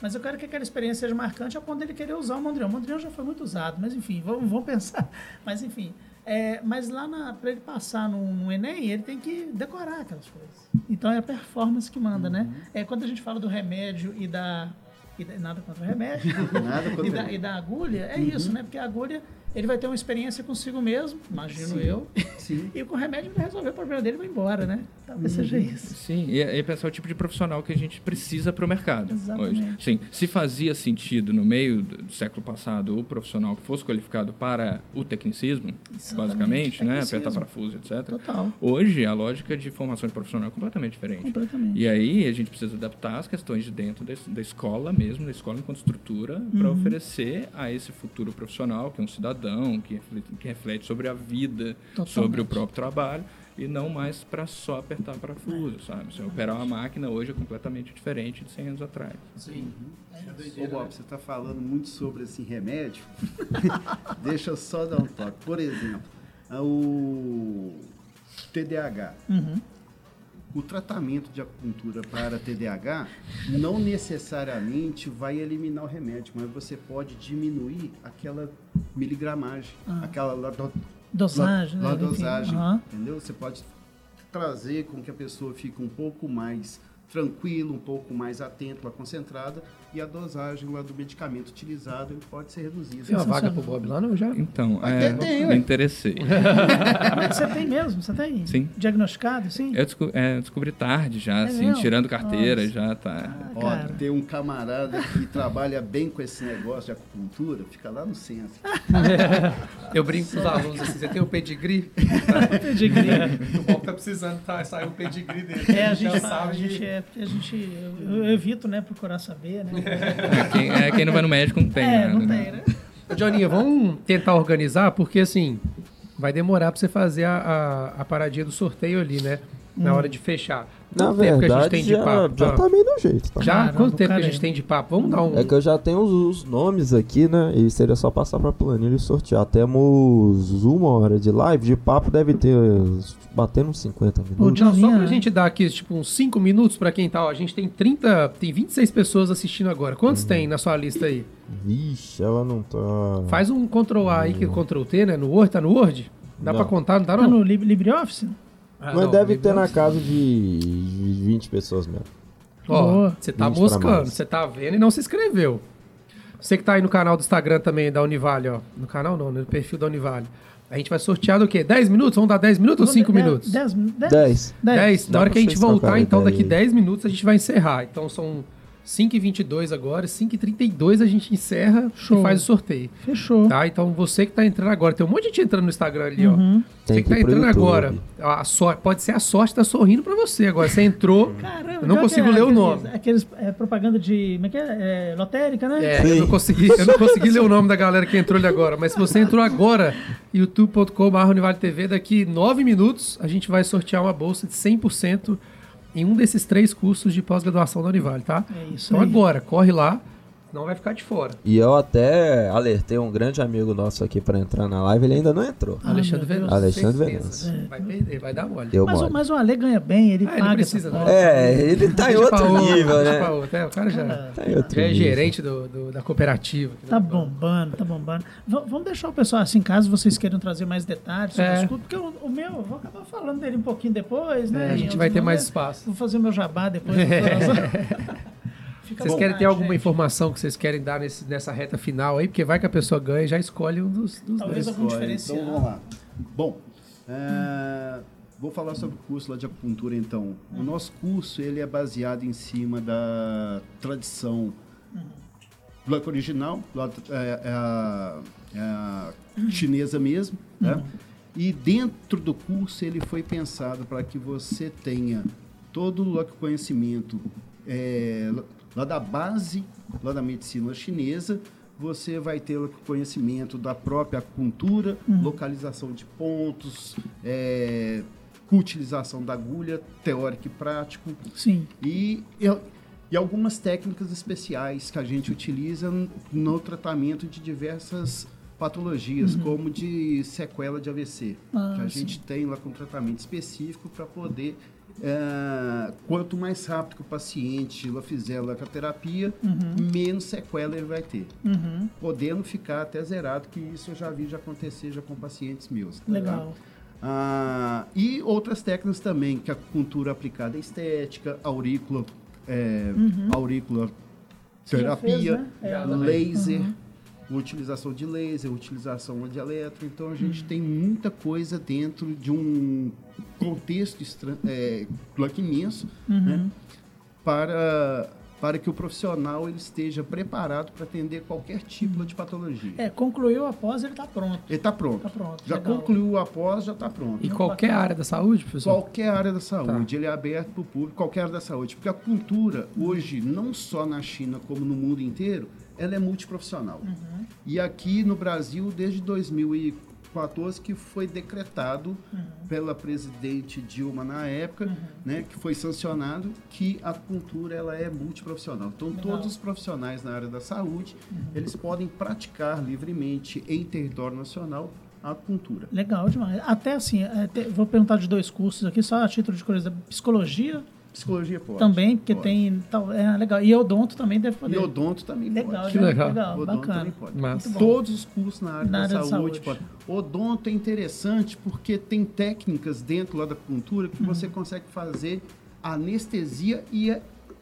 Mas eu quero que aquela experiência seja marcante a ponto dele querer usar o Mondrian. O Mondrian já foi muito usado, mas enfim, vamos, vamos pensar. (laughs) Mas enfim, É, mas lá na, pra ele passar no, no Enem, ele tem que decorar aquelas coisas. Então é a performance que manda, né? É, quando a gente fala do remédio e da. E da- nada contra o remédio. (laughs)
Nada contra
e, da, e da agulha, é isso, né? Porque a agulha, ele vai ter uma experiência consigo mesmo, imagino
Sim.
eu.
Sim.
E com o remédio vai resolver o problema dele e vai embora, né? Talvez seja isso.
Sim, e, e pensar o tipo de profissional que a gente precisa para o mercado
Exatamente.
hoje. Sim, se fazia sentido no meio do, do século passado o profissional que fosse qualificado para o tecnicismo, basicamente, né,
Tecnicismo.
apertar parafuso, etc.
Total.
Hoje a lógica de formação de profissional é completamente diferente.
Completamente.
E aí a gente precisa adaptar as questões de dentro da, da escola mesmo, da escola enquanto estrutura, para oferecer a esse futuro profissional, que é um cidadão, que reflete, que reflete sobre a vida,
Totalmente.
sobre o próprio trabalho, e não mais para só apertar parafuso, sabe? Você operar uma máquina hoje é completamente diferente de 100 anos atrás.
Ô Bob, você está falando muito sobre esse remédio. (laughs) Deixa eu só dar um toque. Por exemplo, o TDAH.
Uhum.
O tratamento de acupuntura para TDAH não necessariamente vai eliminar o remédio, mas você pode diminuir aquela miligramagem, aquela lado-
Dosagem,
la-
né?
Dosagem,
aham.
entendeu? Você pode trazer com que a pessoa fique um pouco mais tranquila, um pouco mais atenta, concentrada, e a dosagem lá do medicamento utilizado ele pode ser reduzida.
Tem uma vaga pro Bob lá, não? Já?
Então,
Até
é,
tem,
me interessei. (laughs)
Mas você tem mesmo? Você tem?
Sim.
Diagnosticado, sim?
Eu desco- é, descobri tarde já,
É
assim,
mesmo?
tirando carteira,
Nossa.
já tá.
Ah,
Ó,
cara.
tem um camarada que trabalha bem com esse negócio de acupuntura, fica lá no centro. (laughs)
Eu brinco com os alunos assim, você tem o pedigree? (laughs)
Pedigree.
o Bob tá precisando tá, sair o pedigree dele.
É, a gente, fala, a
sabe
gente, é, a gente eu, eu evito, né, procurar saber, né?
Quem, é, quem não vai no médico não tem
é,
nada.
não
né?
tem, né?
Ô, Joninha, vamos tentar organizar, porque assim, vai demorar pra você fazer a, a, a paradinha do sorteio ali, né? Na hora de fechar.
Na
Quanto tempo que a gente
verdade,
tem de
já,
papo?
já tá meio no jeito, tá?
Já?
Caramba,
Quanto tempo que a gente tem de papo? Vamos dar um.
É que eu já tenho os, os nomes aqui, né? E seria só passar pra planilha e sortear. Temos uma hora de live, de papo deve ter batendo uns 50 minutos.
Ô,
Não, só pra gente dar aqui, tipo, uns 5 minutos pra quem tá, ó. A gente tem 30, tem 26 pessoas assistindo agora. Quantos
Uhum.
tem na sua lista aí?
Vixe, ela não tá.
Faz um Ctrl A aí, que é Ctrl T, né? No Word, tá no Word? Dá
Não.
pra contar, não tá
Tá
não?
no Lib- LibreOffice?
Ah,
Mas
não,
deve ter na casa de de 20 pessoas mesmo.
Ó, você tá
20 pra
moscando,
mais.
você tá vendo e não se inscreveu. Você que tá aí no canal do Instagram também, da Univale, ó. No canal não, no perfil da Univale. A gente vai sortear do quê? 10 minutos? Vamos dar 10 minutos ou 5
Dez-
minutos?
dez minutos.
10.
10.
Dá
Na hora que a gente voltar, então, daqui
aí.
10 minutos a gente vai encerrar. Então são 5h22 agora, 5h32 a gente encerra
Show.
e faz o sorteio.
Fechou.
Tá? Então você que tá entrando agora, tem um monte de gente entrando no Instagram ali, ó.
Uhum.
Você
Tem
que tá
que ir pro
entrando
YouTube.
agora, a sorte, pode ser a sorte tá sorrindo pra você agora. Você entrou, (laughs)
Caramba,
eu não
que
consigo
é
ler o
aqueles-
nome.
Aqueles é, propaganda de. Como é que é? É, lotérica, né?
É,
Sim.
eu não, consegui, eu não consegui ler o nome da galera que entrou ali agora, mas se você entrou agora, youtube.com.br daqui nove minutos a gente vai sortear uma bolsa de 100% em um desses três cursos de pós-graduação da Univale, tá?
É isso
Então
aí.
agora, corre lá, não vai ficar de fora.
E eu até alertei um grande amigo nosso aqui pra entrar na live, ele ainda não entrou.
Alexandre
meu Deus.
Venâncio.
Alexandre. Venâncio.
Vai perder, vai dar mole.
Deu
Mas, o-
mole.
mas o Ale ganha bem, ele
Ah, ele
paga.
não precisa, não.
conta.
É, ele tá em outro
outro,
nível, né?
É, o cara já,
Tá em outro
já é gerente do, do- da cooperativa.
Tá bombando, tá bombando. V- vamos deixar o pessoal assim, caso vocês queiram trazer mais detalhes sobre
É.
o escudo, porque o, o meu, eu vou acabar falando dele um pouquinho depois, né?
É, a gente vai ter mais espaço.
Vou fazer o meu jabá depois. (laughs) (laughs) Fica
Vocês
vontade,
querem ter alguma
gente.
informação que vocês querem dar nesse- nessa reta final aí? Porque vai que a pessoa ganha e já escolhe um dos, dos
Talvez
dois.
algum diferencial.
Então vamos lá. Bom, é, vou falar sobre o curso lá de acupuntura então. O nosso curso ele é baseado em cima da tradição bloco original, lá, é, é a, é a chinesa mesmo, né? E dentro do curso ele foi pensado para que você tenha todo o conhecimento é, lá da base, lá da medicina chinesa, você vai ter o conhecimento da própria acupuntura, localização de pontos, é, utilização da agulha, teórico e prático,
Sim.
e, e, algumas técnicas especiais que a gente utiliza no tratamento de diversas patologias, como de sequela de AVC,
Ah,
que a
sim.
gente tem lá com tratamento específico para poder é, quanto mais rápido que o paciente ela fizer a terapia, menos sequela ele vai ter.
Uhum.
Podendo ficar até zerado, que isso eu já vi já acontecer já com pacientes meus. tá?
Legal.
Ah, e outras técnicas também, que a acupuntura aplicada à estética, aurícula, é, aurícula
Você já fez,
terapia,
né? É.
laser, utilização de laser, utilização de eletro. Então a gente tem muita coisa dentro de um contexto é, claro que imenso, né, para para que o profissional ele esteja preparado para atender qualquer tipo de patologia.
É, concluiu após, ele está pronto.
Ele está pronto.
Tá pronto,
Já
legal.
concluiu após, já está pronto.
E qualquer área da saúde, professor?
Qualquer área da saúde, ele é aberto para o público, qualquer área da saúde. Porque a cultura, hoje, não só na China, como no mundo inteiro, ela é multiprofissional. E aqui no Brasil, desde 2014, que foi decretado pela presidente Dilma na época, né, que foi sancionado que a cultura ela é multiprofissional. Então, todos os profissionais na área da saúde, eles podem praticar livremente em território nacional a cultura.
Legal demais. Até assim, é, vou perguntar de dois cursos aqui, só a título de curiosidade. Psicologia
Psicologia pode.
também, porque
pode.
tem. Tal, é legal. E odonto também deve poder.
E odonto também
Legal,
pode.
Que
né?
legal.
legal
Odonto
bacana.
também pode.
Bom.
Todos os cursos na área,
Na
da,
área da
saúde,
saúde.
pode. Odonto é interessante porque tem técnicas dentro lá da acupuntura que você
Uhum.
consegue fazer anestesia e,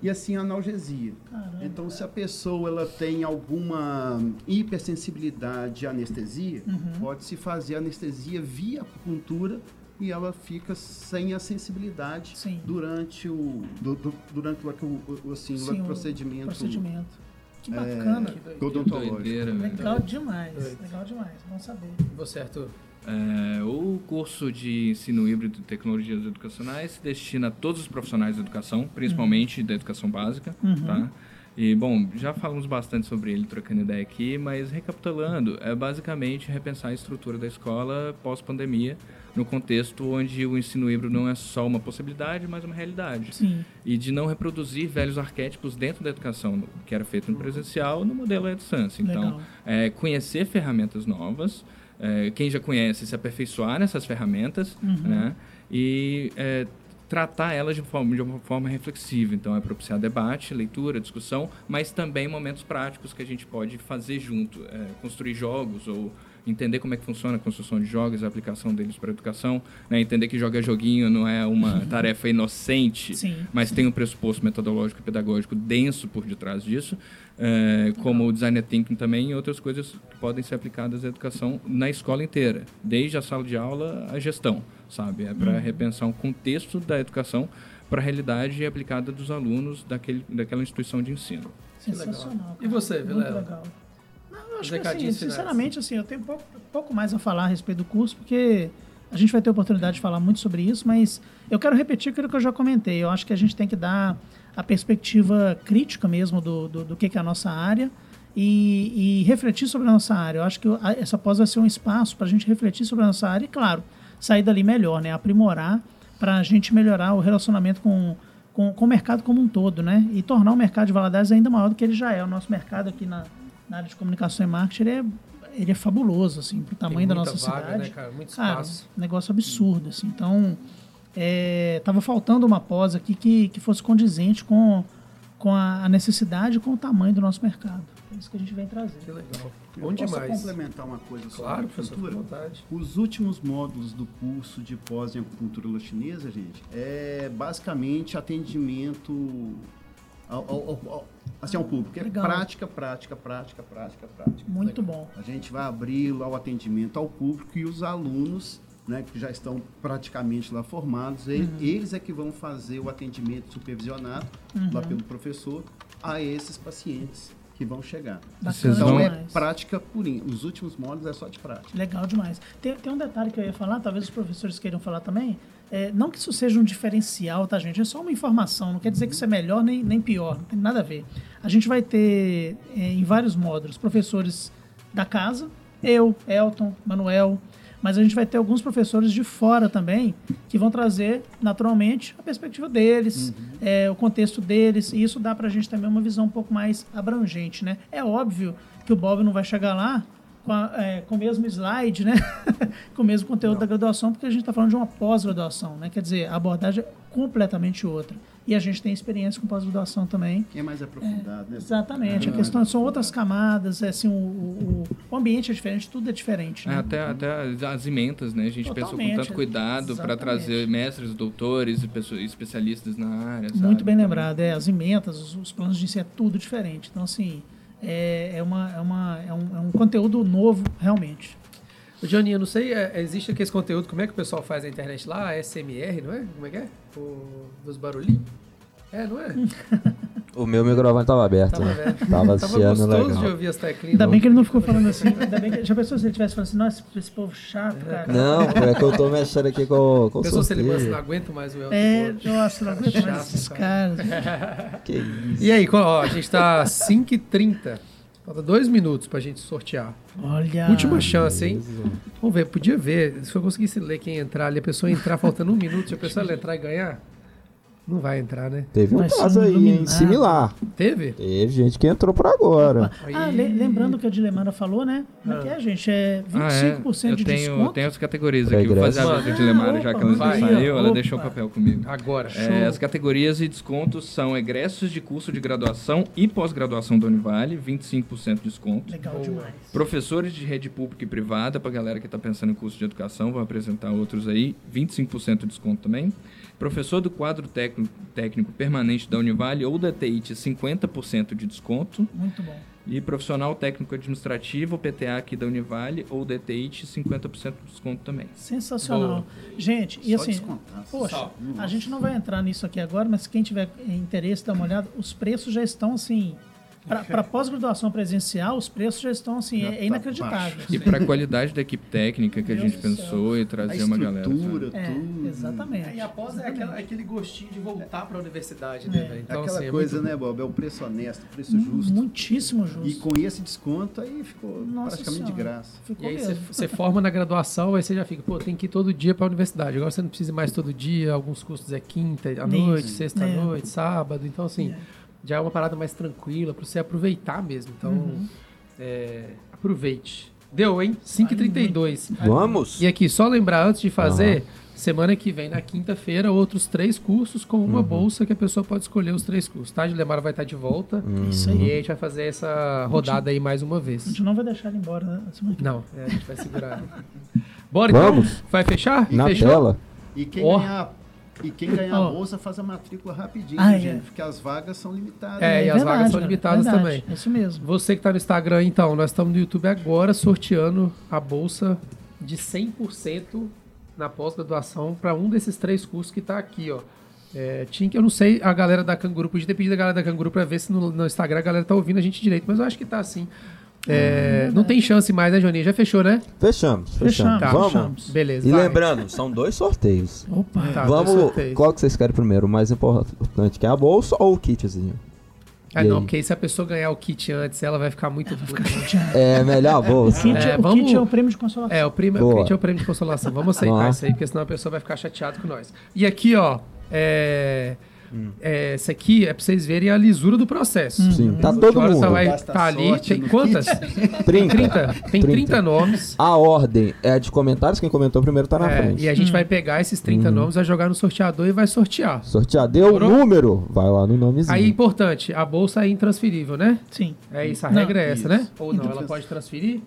e assim analgesia.
Caramba.
Então, se a pessoa ela tem alguma hipersensibilidade à anestesia,
Uhum.
pode-se fazer anestesia via acupuntura e ela fica sem a sensibilidade
Sim.
durante o du- du- durante o, o, o- assim,
Sim,
o
o
procedimento,
procedimento. Que
é,
bacana.
odontológico.
Doideira, velho.
Legal demais.
Doido.
Legal demais. Bom saber.
E você, Arthur?
É, o curso de ensino híbrido de tecnologias educacionais se destina a todos os profissionais da educação, principalmente da educação básica, tá? E, bom, já falamos bastante sobre ele trocando ideia aqui, mas recapitulando, é basicamente repensar a estrutura da escola pós-pandemia, no contexto onde o ensino híbrido não é só uma possibilidade, mas uma realidade.
Sim.
E de não reproduzir velhos arquétipos dentro da educação, que era feito no presencial, no modelo à distância. Então, é, conhecer ferramentas novas, é, quem já conhece se aperfeiçoar nessas ferramentas, né? E é, tratar elas de, forma, de uma forma reflexiva. Então, é propiciar debate, leitura, discussão, mas também momentos práticos que a gente pode fazer junto. É, construir jogos ou entender como é que funciona a construção de jogos, a aplicação deles para a educação, né? entender que jogar joguinho não é uma (laughs) tarefa inocente,
Sim.
mas tem um pressuposto metodológico e pedagógico denso por detrás disso, é, como o design thinking também e outras coisas que podem ser aplicadas à educação na escola inteira, desde a sala de aula à gestão, sabe? É para repensar um contexto da educação para a realidade aplicada dos alunos daquele, daquela instituição de ensino.
Sensacional.
E você,
Muito
Vilela?
legal. Não, acho que assim, sinceramente, assim, eu tenho pouco, pouco mais a falar a respeito do curso, porque a gente vai ter oportunidade de falar muito sobre isso, mas eu quero repetir aquilo que eu já comentei. Eu acho que a gente tem que dar a perspectiva crítica mesmo do, do, do que, que é a nossa área e, e refletir sobre a nossa área. Eu acho que essa pós vai ser um espaço para a gente refletir sobre a nossa área e, claro, sair dali melhor, né? aprimorar para a gente melhorar o relacionamento com, com, com o mercado como um todo, né? E tornar o mercado de Valadares ainda maior do que ele já é. O nosso mercado aqui na, na área de comunicação e marketing, ele é, ele é fabuloso, assim, pro tamanho da nossa
vaga,
cidade.
né, cara? Muito
Cara,
espaço.
um negócio absurdo, assim. Então, é, tava faltando uma pós aqui que, que fosse condizente com, com a a necessidade e com o tamanho do nosso mercado. É isso que a gente vem trazer.
Que legal.
Eu
Bom
posso
demais.
complementar uma coisa sobre
Claro,
acupuntura?
vontade.
Os últimos módulos do curso de pós em acupuntura chinesa, gente, é basicamente atendimento ao, ao- ao- ao- assim, ao público. É
Legal.
prática, prática, prática, prática, prática.
Muito bom.
A gente vai abrir lá o atendimento ao público e os alunos, né, que já estão praticamente lá formados, e-
Uhum.
eles é que vão fazer o atendimento supervisionado lá
Uhum.
pelo professor a esses pacientes que vão chegar.
Bacana
Então é
demais.
prática purinha. Os últimos módulos é só de prática.
Legal demais. Tem, tem um detalhe que eu ia falar, talvez os professores queiram falar também. É, não que isso seja um diferencial, tá, gente? É só uma informação. Não quer dizer que isso é melhor nem, nem pior. Não tem nada a ver. A gente vai ter, é, em vários módulos, professores da casa, eu, Elton, Manuel, mas a gente vai ter alguns professores de fora também que vão trazer, naturalmente, a perspectiva deles, é, o contexto deles, e isso dá pra gente também uma visão um pouco mais abrangente, né? É óbvio que o Bob não vai chegar lá com, a- é, com o mesmo slide, né? (laughs) com o mesmo conteúdo da graduação, porque a gente está falando de uma pós-graduação, né? Quer dizer, a abordagem é completamente outra. E a gente tem experiência com pós-graduação também.
Que é mais aprofundado, né?
Exatamente. A questão são outras camadas, é, assim, o, o, o ambiente é diferente, tudo é diferente.
É,
Né?
até, até as- as ementas, né? A gente pensou com tanto cuidado para trazer mestres, doutores e pessoas, especialistas na área. sabe?
Muito bem lembrado, é, as ementas, os, os planos de ensino é tudo diferente. Então, assim, é, é, uma, é, uma, é, um, é um conteúdo novo, realmente.
Johnny, eu não sei, é, existe aqui esse conteúdo, como é que o pessoal faz na internet lá? SMR, não é? Como é que é? O, dos barulhinhos? É, não é?
O meu microfone tava aberto.
Tava
né?
vendo.
Tava assistindo
gostoso
legal.
de ouvir as teclinhas.
Ainda bem que ele não ficou falando assim. Ainda bem que, já pensou se ele tivesse falando assim, nossa, esse povo chato, cara.
Não, é que eu tô mexendo aqui com, com o
Pensou se ele
sorteio.
assim, não aguento mais o Elton
É, nossa, não aguento mais esses
cara.
caras.
Que isso.
E aí, ó, a gente tá 5h30. Falta dois minutos pra gente sortear.
Olha.
Última chance, hein? Vamos ver, podia ver. Se eu conseguisse ler quem entrar ali, a pessoa entrar faltando um minuto, se a pessoa entrar e ganhar, não vai entrar, né?
Teve um
ser
caso aí, hein?
iluminado.
Similar.
Teve?
Teve gente que entrou por agora.
Ah, le- lembrando que a Dilemara falou, né? Como é que é, gente? É
Ah,
25%
é. Eu
de
tenho,
desconto.
tenho as categorias
Pra
aqui. Vou fazer a vez de Lemara, já que ela
Vai.
saiu. Ela
Opa.
deixou o papel comigo.
Agora.
É, as categorias e descontos são egressos de curso de graduação e pós-graduação da Univale, 25% de desconto.
Legal demais.
Professores de rede pública e privada, para galera que está pensando em curso de educação, vou apresentar outros aí, 25% de desconto também. Professor do quadro técnico, técnico permanente da Univale ou da TIT, 50% de desconto.
Muito bom.
E profissional técnico administrativo, PTA aqui da Univale ou da TIT, 50% de desconto também.
Sensacional. Gente, e
Só
assim,
descontar.
poxa, a gente não vai entrar nisso aqui agora, mas quem tiver interesse, dá uma olhada, os preços já estão assim. Para pós-graduação presencial, os preços já estão assim,
Já
é,
tá
é inacreditável.
E para a qualidade da equipe técnica que a gente
Deus
pensou e
A
trazer uma galera. sabe?
estrutura,
É,
tudo.
exatamente.
E após é
Exatamente.
aquela- aquele gostinho de voltar pra universidade,
É.
né, velho? Então,
Aquela
assim, é
coisa,
muito-
né, Bob? É o preço honesto, o preço justo.
Muitíssimo justo.
E com esse desconto aí ficou
Nossa
praticamente de
Senhora.
graça.
Ficou
E aí você, forma na graduação, aí você já fica, pô, tem que ir todo dia pra universidade. Agora você não precisa ir mais todo dia, alguns cursos é quinta à noite, sexta à
É.
noite, sábado. Então, assim, já é uma parada mais tranquila pra você aproveitar mesmo. Então,
Uhum.
é, aproveite. Deu, hein? 5h32.
Vamos?
E aqui, só lembrar antes de fazer, semana que vem, na quinta-feira, outros três cursos com uma bolsa que a pessoa pode escolher os três cursos, tá? Lemara vai estar de volta.
Isso
E
aí.
aí a gente vai fazer essa rodada aí mais uma
A
vez.
gente não vai deixar ele embora né? semana que
Não, é, a gente vai segurar. Bora então?
Vamos.
Vai fechar?
Na
Fechou?
tela.
E quem
Ó.
ganhar, e quem ganhar a bolsa faz a matrícula rapidinho,
Ah,
gente,
é.
porque as vagas são limitadas.
É, e as
verdade,
vagas são limitadas
verdade,
também.
É isso mesmo.
Você que tá no Instagram, então, nós estamos no YouTube agora sorteando a bolsa de 100% na pós-graduação para um desses três cursos que tá aqui, ó. É, tinha que, eu não sei, a galera da Canguru, podia ter pedido a galera da Canguru para ver se no, no Instagram a galera tá ouvindo a gente direito, mas eu acho que tá assim. É, não tem chance mais, né, Joninha? Já fechou, né?
Fechamos, fechamos.
Fechamos,
Tá.
Vamos?
fechamos.
Beleza.
E
vai.
lembrando, são dois sorteios.
Opa.
Tá, dois
Vamos.
sorteios.
Qual que vocês querem primeiro? O mais importante, que é a bolsa ou o kitzinho?
Ah,
E
não,
aí?
porque aí se a pessoa ganhar o kit antes, ela vai ficar muito puta. (laughs)
É melhor a
O
bolsa.
kit,
É,
o
vamos-
kit é o prêmio de consolação.
É, o, primo, o kit é o prêmio de consolação. Vamos aceitar
Vamos.
isso aí, porque senão a pessoa vai ficar chateada com nós. E aqui, ó, é,
Hum.
é, essa aqui é pra vocês verem a lisura do processo.
Sim, tá todo
hora você
mundo.
vai estar ali.
sorte
Tem quantas?
30.
30. (laughs) Tem 30 nomes.
A ordem é a de comentários. Quem comentou primeiro tá na
É,
frente.
e a gente vai pegar esses 30 nomes, vai jogar no sorteador e vai sortear.
Sortear. Deu o número, vai lá no nomezinho.
Aí, importante, a bolsa é intransferível, né?
Sim.
É isso, a
Não,
regra é essa,
isso.
né? Ou não, ela pode transferir?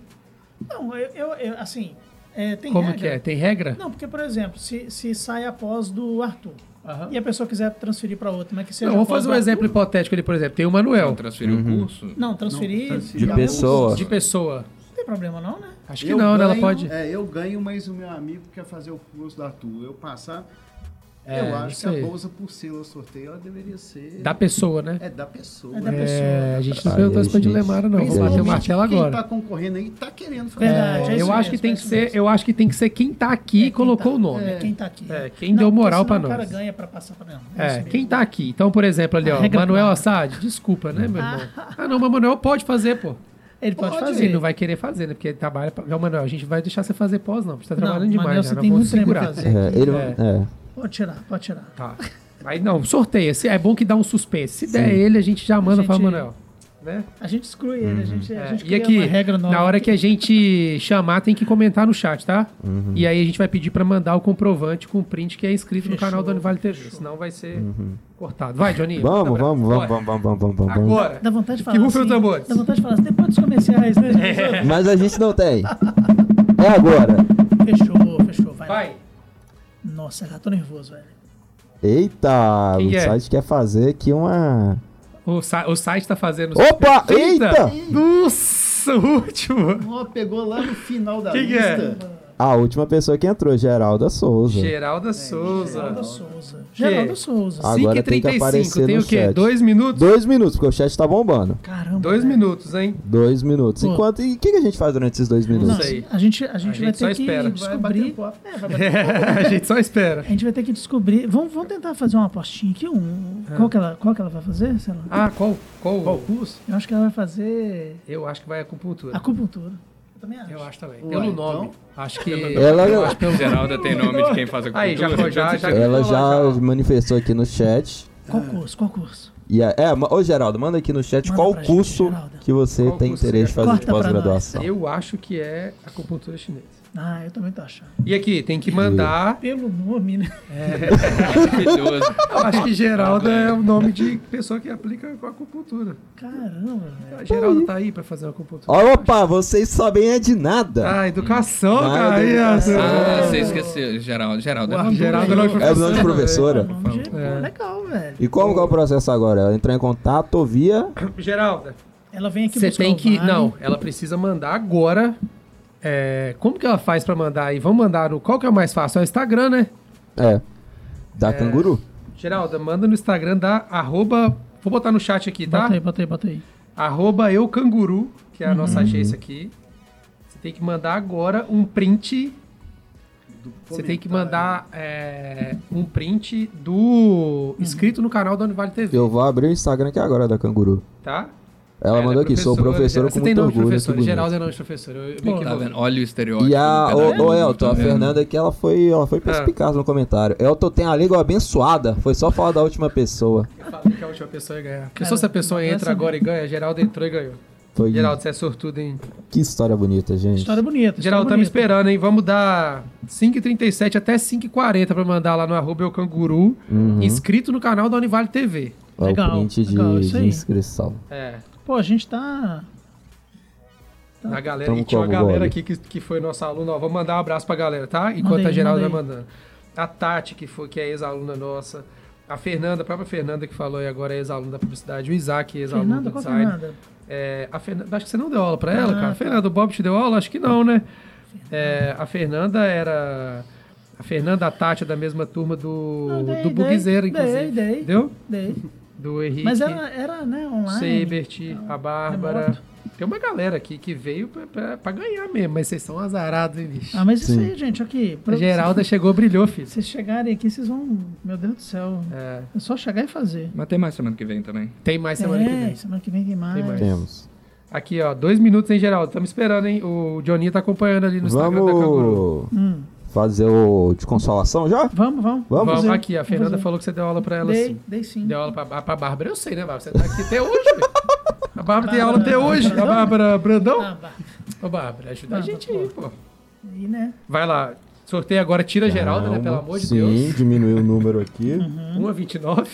Não, eu, eu- eu- assim, é, tem
Como
regra.
que é? Tem regra?
Não, porque, por exemplo, se, se sai após do Arthur
Aham.
e a pessoa quiser transferir para outro, mas que seja
Não, vamos
após
fazer um exemplo hipotético ali, por exemplo. Tem o Manuel,
transferir o curso.
Não, transferir.
Não, transferir
De
a
pessoa.
de pessoa.
Não tem problema, não, né?
Acho que
Eu
não, né? Ela
ganho-
pode.
É, eu ganho, mas o meu amigo quer fazer o curso da Arthur. Eu passar,
É,
eu
não
acho que a bolsa por selo sorteio, ela deveria ser...
Da pessoa, né?
É da pessoa.
É da
né?
pessoa.
É, a gente não perguntou isso pra. Dilemara, não. Vamos bater o martelo
Quem
agora.
tá concorrendo aí tá querendo fazer.
Verdade,
É,
é
eu acho
mesmo,
que tem
é
que ser, eu acho que tem que ser quem tá aqui
É,
e
quem
colocou
tá-
o nome.
É, quem tá aqui.
É, quem deu moral pra nós.
O cara ganha pra passar pra não.
É, quem tá aqui. Então, por exemplo, ali, ó, Manuel. Assad, desculpa, né, meu irmão? (laughs) Ah, não, mas Manuel pode fazer, pô.
Ele pode,
Ele
fazer.
não vai querer fazer, né? Porque ele trabalha. Pra... Não, Manuel, a gente vai deixar você fazer pós, não. porque Você tá
Não,
trabalhando demais,
Manuel, você
Nós
tem muito
segurar.
fazer.
É, ele,
É.
é.
Pode tirar, pode tirar.
Tá. Aí não, sorteia. Se- É bom que dá um suspense. Se der ele, a gente já manda
gente-
pra Manuel. né?
A gente exclui ele, a gente, a
É,
gente
e aqui,
uma regra nova.
na hora que a gente chamar, tem que comentar no chat, tá? E aí a gente vai pedir pra mandar o comprovante com o print que é inscrito no
Fechou,
canal do Anivale TV, senão vai ser cortado. Vai, Johnny.
Vamos, vamos, vamos,
Bora.
vamos, vamos, vamos, vamos.
Agora.
Dá vontade de falar
Que
assim. Dá vontade de falar assim, depois dos comerciais, né? gente? (laughs)
Mas a gente não tem. É agora.
Fechou, fechou, vai.
Vai.
Nossa, já tô nervoso, velho.
Eita,
Quem
o
é?
site quer fazer aqui uma.
O, o site tá fazendo.
Opa! Eita!
Nossa, o último!
Ó, pegou lá no final da
Quem que é?
A última pessoa que entrou, Geralda Souza.
Geralda Souza.
Geraldo Souza. Geraldo Souza.
Agora tem que
5h35,
aparecer
tem o quê?
chat.
Dois minutos?
Dois minutos, porque o chat tá bombando.
Caramba.
Dois
velho.
minutos, hein?
Dois minutos.
Pô.
Enquanto. E o que, que a gente faz durante esses dois minutos?
Não sei.
A gente, a gente
A
vai
gente só
ter que
espera. Vai
descobrir. É, vai bater (laughs)
a gente só espera.
A gente vai ter que descobrir. Vamos, vamos tentar fazer uma apostinha aqui. Um, qual, que ela, qual que ela vai fazer? Sei lá.
Ah, qual? Qual?
Qual curso?
Eu acho que ela vai fazer
Eu acho que vai acupuntura.
acupuntura. Eu também acho.
Eu acho também.
Ué,
Pelo
então?
nome. Acho que.
Ela-
eu acho pelo
Geralda tem nome de quem faz a
Aí, já,
cultura.
já, já,
Ela já
já-
manifestou aqui no chat.
Qual curso? Qual curso?
E a- é, ô Geraldo, manda aqui no chat
Manda
qual
gente,
curso
Geraldo.
que você
Qual
tem interesse de
você
fazer de pós-graduação.
Eu acho que é acupuntura chinesa.
Ah, eu também tô achando.
E aqui, tem que mandar. (laughs)
Pelo nome, né?
Maravilhoso.
Eu (laughs) acho que Geralda é o nome de pessoa que aplica com acupuntura.
Caramba, velho.
A Geralda tá aí pra fazer uma acupuntura.
Ó, Opa, vocês sabem é de nada.
Ah, educação,
Nada,
cara. Aí, ó.
Ah, você esqueceu. Geraldo. Geraldo. É nome do-
não é
É o nome de
É
professora.
o nome de...
É.
Pô, legal, velho.
E como que é o processo agora? Ela entrar em contato via.
Geralda,
Ela vem aqui
você
buscar
tem
o
que.
vale.
Não, ela precisa mandar agora. É, como que ela faz pra mandar aí? Vamos mandar no. Qual que é o mais fácil? É o Instagram, né?
É. Da canguru?
Geralda, manda no Instagram da arroba. Vou botar no chat aqui, tá?
Bota aí, bota aí, bota aí.
Arroba eu canguru, que é a
Uhum.
nossa agência aqui. Você tem que mandar agora um print. Você tem que mandar é, um print do inscrito no canal da Univale TV,
Eu vou abrir o Instagram aqui agora da canguru.
tá?
Ela
É,
mandou aqui, sou professora
Você
com
tem
muito
nome de
orgulho.
professor,
que bonito.
Geraldo é nome de professor. Eu, eu me
Pô,
Tá vendo? Olha o estereótipo.
E a,
pedagogo,
ô Elton,
tá
a? Fernanda aqui, ela foi, ela foi perspicaz no comentário. Elton tem a língua abençoada, foi só falar da última pessoa.
Eu falei que a última pessoa ia ganhar. Porque
Cara,
se a pessoa entra agora e ganha, Geraldo entrou e ganhou.
Foi
Geraldo, você é sortudo, hein?
que história bonita, gente.
História bonita.
Geraldo,
história
estamos esperando, hein? Vamos dar 5h37 até 5h40 pra mandar lá no arroba eu canguru,
Uhum.
inscrito no canal da Univale TV.
Ó,
Legal,
o print de,
legal, isso
de
aí.
inscrição.
É.
Pô, a gente tá.
A galera,
Tamo
e tinha uma galera aqui que, que foi nossa aluna, ó, vou mandar um abraço pra galera, tá? Enquanto
Manda aí,
a Geralda vai mandando. A Tati, que, foi, que é ex-aluna nossa. A Fernanda, a própria Fernanda que falou aí agora é ex-aluna da publicidade. O Isaac, ex-aluno do design.
Fernanda?
É, a Fernanda, acho que você não deu aula pra ela,
Ah,
cara.
tá.
Fernanda, o Bob te deu aula? Acho que não, né? É, a Fernanda era. A Fernanda, a Tati é da mesma turma do,
Não, dei,
do
dei,
Buguizeiro,
dei,
inclusive.
dei.
Deu?
Dei.
Do Henrique.
Mas era, era né, online.
Seibert, a Bárbara.
remoto.
Tem uma galera aqui que veio pra, pra- pra ganhar mesmo, mas vocês são azarados, hein, bicho?
Ah, mas isso
Sim.
aí, gente, aqui.
a
pra-
Geralda chegou, brilhou, filho.
Se vocês chegarem aqui, vocês vão. Meu Deus do céu.
É,
É só chegar e fazer.
Mas tem mais semana que vem também.
tem mais semana que
é,
vem.
semana que vem tem mais.
Tem mais.
Temos.
Aqui, ó, dois minutos, hein, Geraldo? Estamos esperando, hein? O Johnny tá acompanhando ali no Instagram da Canguru.
Vamos
Hum,
fazer o de consolação já?
vamos, vamos.
Vamos?
Vamos, aqui, a Fernanda falou que você deu aula pra ela
Dei,
sim.
dei sim.
Deu aula pra, pra Bárbara, eu sei, né, Bárbara? Você tá aqui até hoje, velho. A Bárbara tem aula até hoje. A Bárbara Brandão.
Ah.
Ô, Bárbara, ajuda a gente aí, pô.
Aí, né?
Vai lá. Sorteio agora, tira a Geralda, né? Pelo amor de
Sim,
Deus.
diminuiu o número aqui.
Uhum.
1,29.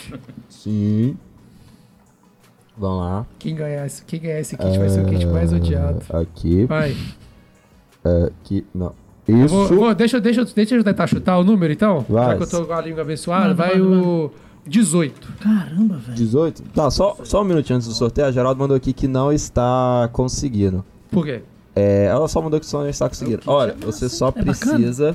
Sim. Vamos lá.
Quem ganhar, esse, quem ganhar esse kit vai ser o kit mais odiado.
Ah, Aqui.
Vai.
Aqui. Não.
Eu
Isso.
vou, vou- deixa, eu- deixa, eu- deixa eu tentar chutar o número, então.
Vai.
Já que eu tô com a língua abençoada,
Manda,
vai
manda,
o 18.
Caramba, velho.
18? Tá, só, só um minutinho antes do sorteio. A Geraldo mandou aqui que não está conseguindo.
Por quê?
É, ela só mandou que só não está conseguindo. Olha, você só
É
precisa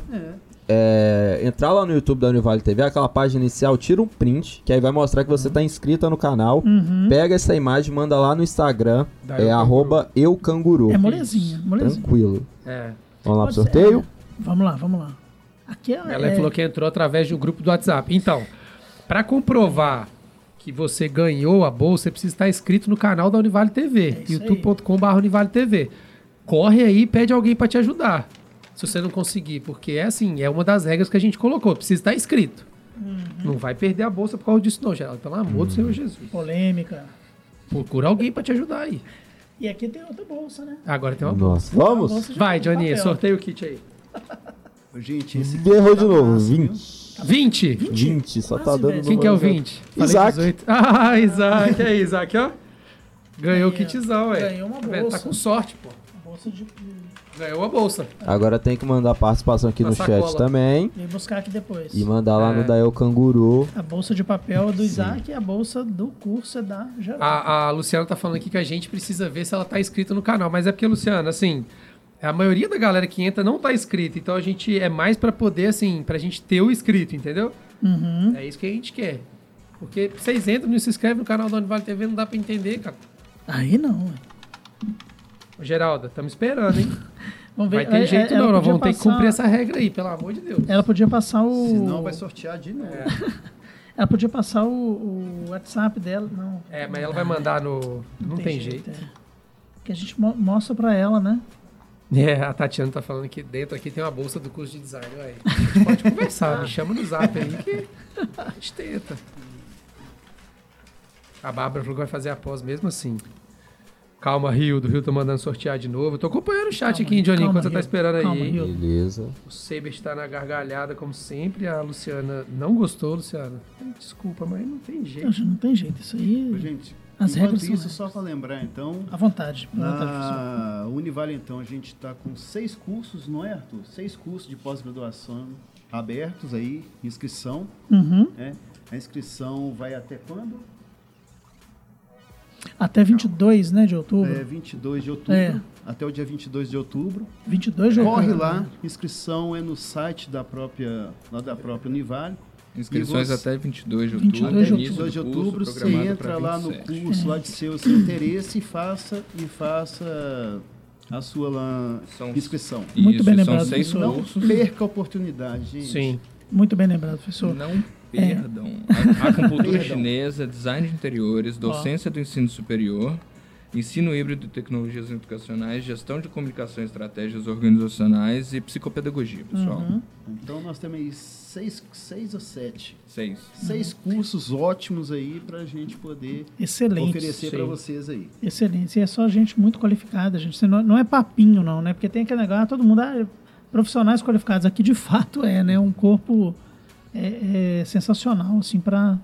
é, entrar lá no YouTube da Univale TV, aquela página inicial, tira um print, que aí vai mostrar que você está inscrita no canal.
Uhum.
Pega essa imagem, manda lá no Instagram,
Da
é
Eu
arroba eucanguru.
É molezinha, molezinha.
Tranquilo.
É.
Vamos lá pro sorteio?
é. Vamos lá, vamos lá. Aqui é,
Ela
é-
falou que entrou através do grupo do WhatsApp. Então, para comprovar que você ganhou a bolsa, você precisa estar inscrito no canal da Univale TV,
É
youtube.com.br Univale TV. Corre aí e pede alguém para te ajudar. Se você não conseguir, porque é assim, é uma das regras que a gente colocou, precisa estar inscrito.
Uhum.
Não vai perder a bolsa por causa disso não, Geraldo. Pelo amor do Senhor Jesus.
polêmica.
Procura alguém pra te ajudar aí.
E aqui tem outra bolsa, né?
Agora tem uma bolsa.
Nossa, vamos?
bolsa de
Vai, Johnny,
papel.
sorteia o kit aí. (laughs)
Gente, esse
Errou de novo,
máximo,
20.
20?
20, só tá dando
velho.
Quem (laughs) que é o
número
20? Falei
Isaac.
18. Ah, Isaac. Aí, Isaac, ó. Ganhou o kitzão, ué.
Ganhou uma
Tá
bolsa.
Tá com sorte, pô.
Bolsa de.
Ganhou a bolsa.
Agora tem que mandar participação aqui no chat também.
Vem buscar aqui depois.
E mandar lá
É.
no Dael Canguru.
A bolsa de papel é do Isaac e a bolsa do curso é da Geraldo.
A, a Luciana tá falando aqui que a gente precisa ver se ela tá inscrita no canal. Mas é porque, Luciana, assim, a maioria da galera que entra não tá inscrita. Então a gente é mais pra poder, assim, pra gente ter o inscrito, entendeu?
Uhum.
É isso que a gente quer. Porque vocês entram e não se inscrevem no canal da Univale TV, não dá pra entender, cara.
Aí não. ué.
Ô, Geralda, estamos esperando, hein? (laughs)
Vamos ver.
Vai ter
É,
jeito
é, ela
não, nós vamos ter que
passar-
cumprir essa regra aí, pelo amor de Deus.
Ela podia passar o.
senão vai sortear de novo. (laughs)
Ela podia passar o, o WhatsApp dela. Não.
É, mas ela vai mandar no... Não, tem, jeito.
é. Que a gente mo- mostra pra ela, né?
É, a Tatiana tá falando que dentro aqui tem uma bolsa do curso de design. Ué. A gente pode conversar, me (laughs) chama no zap aí que a gente tenta. A Bárbara falou que vai fazer a pós mesmo assim. Calma, Rio, do Rio tá mandando sortear de novo. Eu tô acompanhando o chat
Calma,
aqui, hein, Johnny, enquanto você tá esperando aí.
Calma? Rio.
Beleza.
O Saber está na gargalhada, como sempre. A Luciana não gostou, Luciana. Desculpa, mas não tem jeito.
Não, não tem jeito. Isso aí.
Gente,
As
enquanto
regras são
isso, só para lembrar, então,
À vontade.
Na Univale, então, a gente está com seis cursos, não é, Arthur? Seis cursos de pós-graduação abertos aí, inscrição.
Uhum.
né? A inscrição vai até quando?
Até 22, né, de outubro.
É 22 de outubro,
É.
até o dia 22 de outubro.
22 de outubro.
Corre lá, inscrição é no site da própria, lá da própria Univale.
Inscrições
você-
até 22 de outubro.
22 de
do
22 de
curso,
outubro, você
programado
entra lá no
27.
curso lá de seu, seu interesse e faça, e faça a sua lá,
São-
inscrição.
Muito
Isso,
bem
são
lembrado,
seis
professor.
Não perca a oportunidade, gente.
Sim.
Muito bem lembrado, professor.
Não perdam. A Acupuntura
Perdão.
chinesa, design de interiores, docência do ensino superior, ensino híbrido de tecnologias educacionais, gestão de comunicação e estratégias organizacionais e psicopedagogia, pessoal.
Uhum.
Então nós temos aí seis, seis ou sete.
Seis.
Seis cursos ótimos aí para a gente poder
Excelente.
oferecer para vocês aí.
Excelente. E é só gente muito qualificada, gente. Você Não, não é papinho, não, né? Porque tem aquele negócio, ah, todo mundo, ah, profissionais qualificados. Aqui, de fato, é, né? Um corpo é, é sensacional, assim, para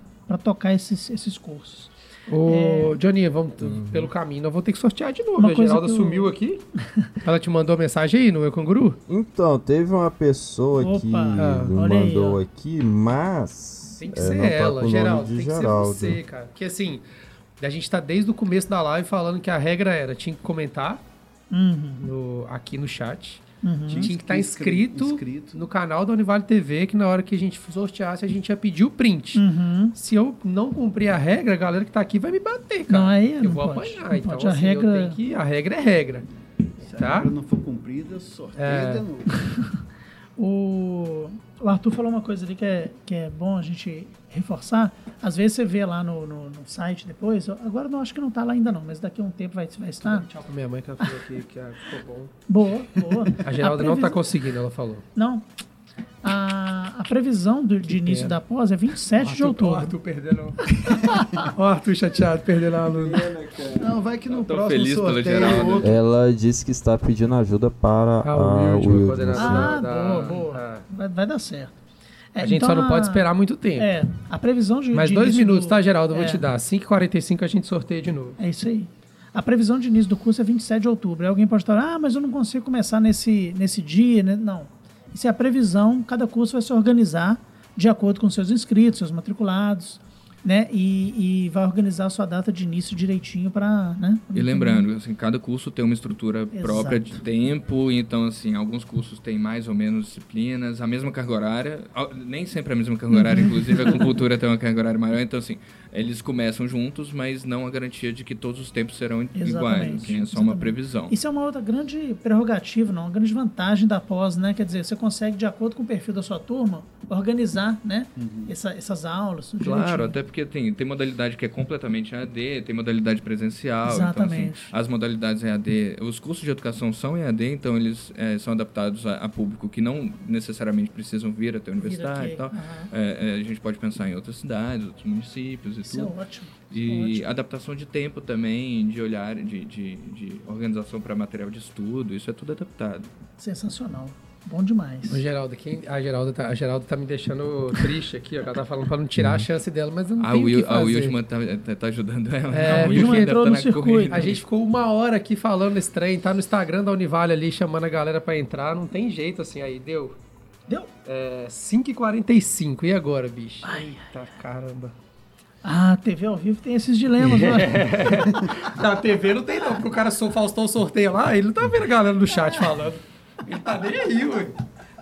tocar esses, esses cursos.
Ô, Johnny, vamos pelo caminho. Nós vamos ter que sortear de novo.
Uma
A
coisa
Geralda
que eu-
sumiu aqui. (laughs) Ela te mandou mensagem aí no meu canguru?
Então, teve uma pessoa que
Opa,
me
olha aí,
mandou
ó.
aqui, mas.
Tem que
é,
ser
tá
ela, Geraldo. Tem que
Geraldo.
ser você, cara. Porque assim, a gente tá desde o começo da live falando que a regra era: tinha que comentar
Uhum,
no- aqui no chat.
Uhum.
Tinha que estar
Inscri-
inscrito,
inscrito.
no canal da Univale TV, que na hora que a gente sorteasse, a gente ia pedir o print.
Uhum.
Se eu não cumprir a regra, a galera que tá aqui vai me bater, cara.
Não, aí
eu
não
vou
pode,
apanhar.
não
então,
pode. A
assim,
regra-
eu tenho que. A regra é regra.
Se a
Tá?
regra não for cumprida, sorteia
É.
de novo. (laughs)
O, o Arthur falou uma coisa ali que é, que é bom a gente reforçar. Às vezes você vê lá no, no, no site depois, agora não acho que não está lá ainda não, mas daqui a um tempo vai, vai estar.
Tchau pra minha mãe que ela falou aqui que ah, ficou bom.
Boa, boa.
A Geralda não tá
previsão-
conseguindo, ela falou.
Não. A, a previsão do, de início
pena.
da pós é 27 de
Ó,
outubro.
Arthur perdendo. Ó, Arthur chateado, perdendo a aluna.
Não, vai que no
Tô
próximo
feliz
sorteio.
Ela disse que está pedindo ajuda para
A
a
Wilde, coordenadora
Ah,
da-
boa, boa. Vai, vai dar certo. É,
A gente
então
só não
a-
pode esperar muito tempo.
É, a previsão de.
Mais
de
dois minutos,
do-
tá, Geraldo? Eu vou
é.
te dar. 5h45 a gente sorteia de novo.
É isso aí. A previsão de início do curso é 27 de outubro. Aí alguém pode estar, ah, mas eu não consigo começar nesse, nesse dia, né? Não. Isso é a previsão, cada curso vai se organizar de acordo com seus inscritos, seus matriculados, né? E, e vai organizar a sua data de início direitinho para, né?
E lembrando, assim, cada curso tem uma estrutura
Exato.
própria de tempo, então assim, alguns cursos têm mais ou menos disciplinas, a mesma carga horária, nem sempre a mesma carga horária,
Uhum.
inclusive a (laughs) acupuntura tem uma carga horária maior, então assim, eles começam juntos, mas não a garantia de que todos os tempos serão iguais,
Exatamente,
assim, é só
exatamente.
uma previsão.
Isso é uma outra grande prerrogativa, não, uma grande vantagem da pós, né? Quer dizer, você consegue, de acordo com o perfil da sua turma, organizar, né? essa- essas aulas.
Claro,
direitinho.
até porque tem, tem modalidade que é completamente EAD, tem modalidade presencial. Então,
Exatamente.
assim, as modalidades EAD, os cursos de educação são EAD, então eles eh, são adaptados a, a público que não necessariamente precisam vir até a universidade e tal. Eh, eh, a gente pode pensar em outras cidades, outros municípios e
Isso é
tudo.
ótimo.
E
Ótimo.
adaptação de tempo também, de olhar, de, de, de organização para material de estudo, isso é tudo adaptado.
Sensacional. Bom demais.
Ô, Geraldo, quem, a, Geralda tá, a Geralda tá me deixando triste aqui, ó. Ela tá falando pra não tirar a chance dela, mas eu não
A,
tenho o que
Will, a
fazer.
Wilma tá, tá, tá ajudando ela.
É,
a ainda
entrou
tá
no circuito.
corrida.
A gente ficou uma hora aqui falando nesse trem, tá no Instagram da Univale ali, chamando a galera pra entrar, não tem jeito assim, aí deu.
Deu?
É, 5h45, e agora, bicho? Eita, caramba.
Ah, TV ao vivo tem esses dilemas, né?
Na TV não tem não, porque o cara só Faustão sorteia lá, ele não tá vendo a galera no chat falando. Ele tá nem aí, ué.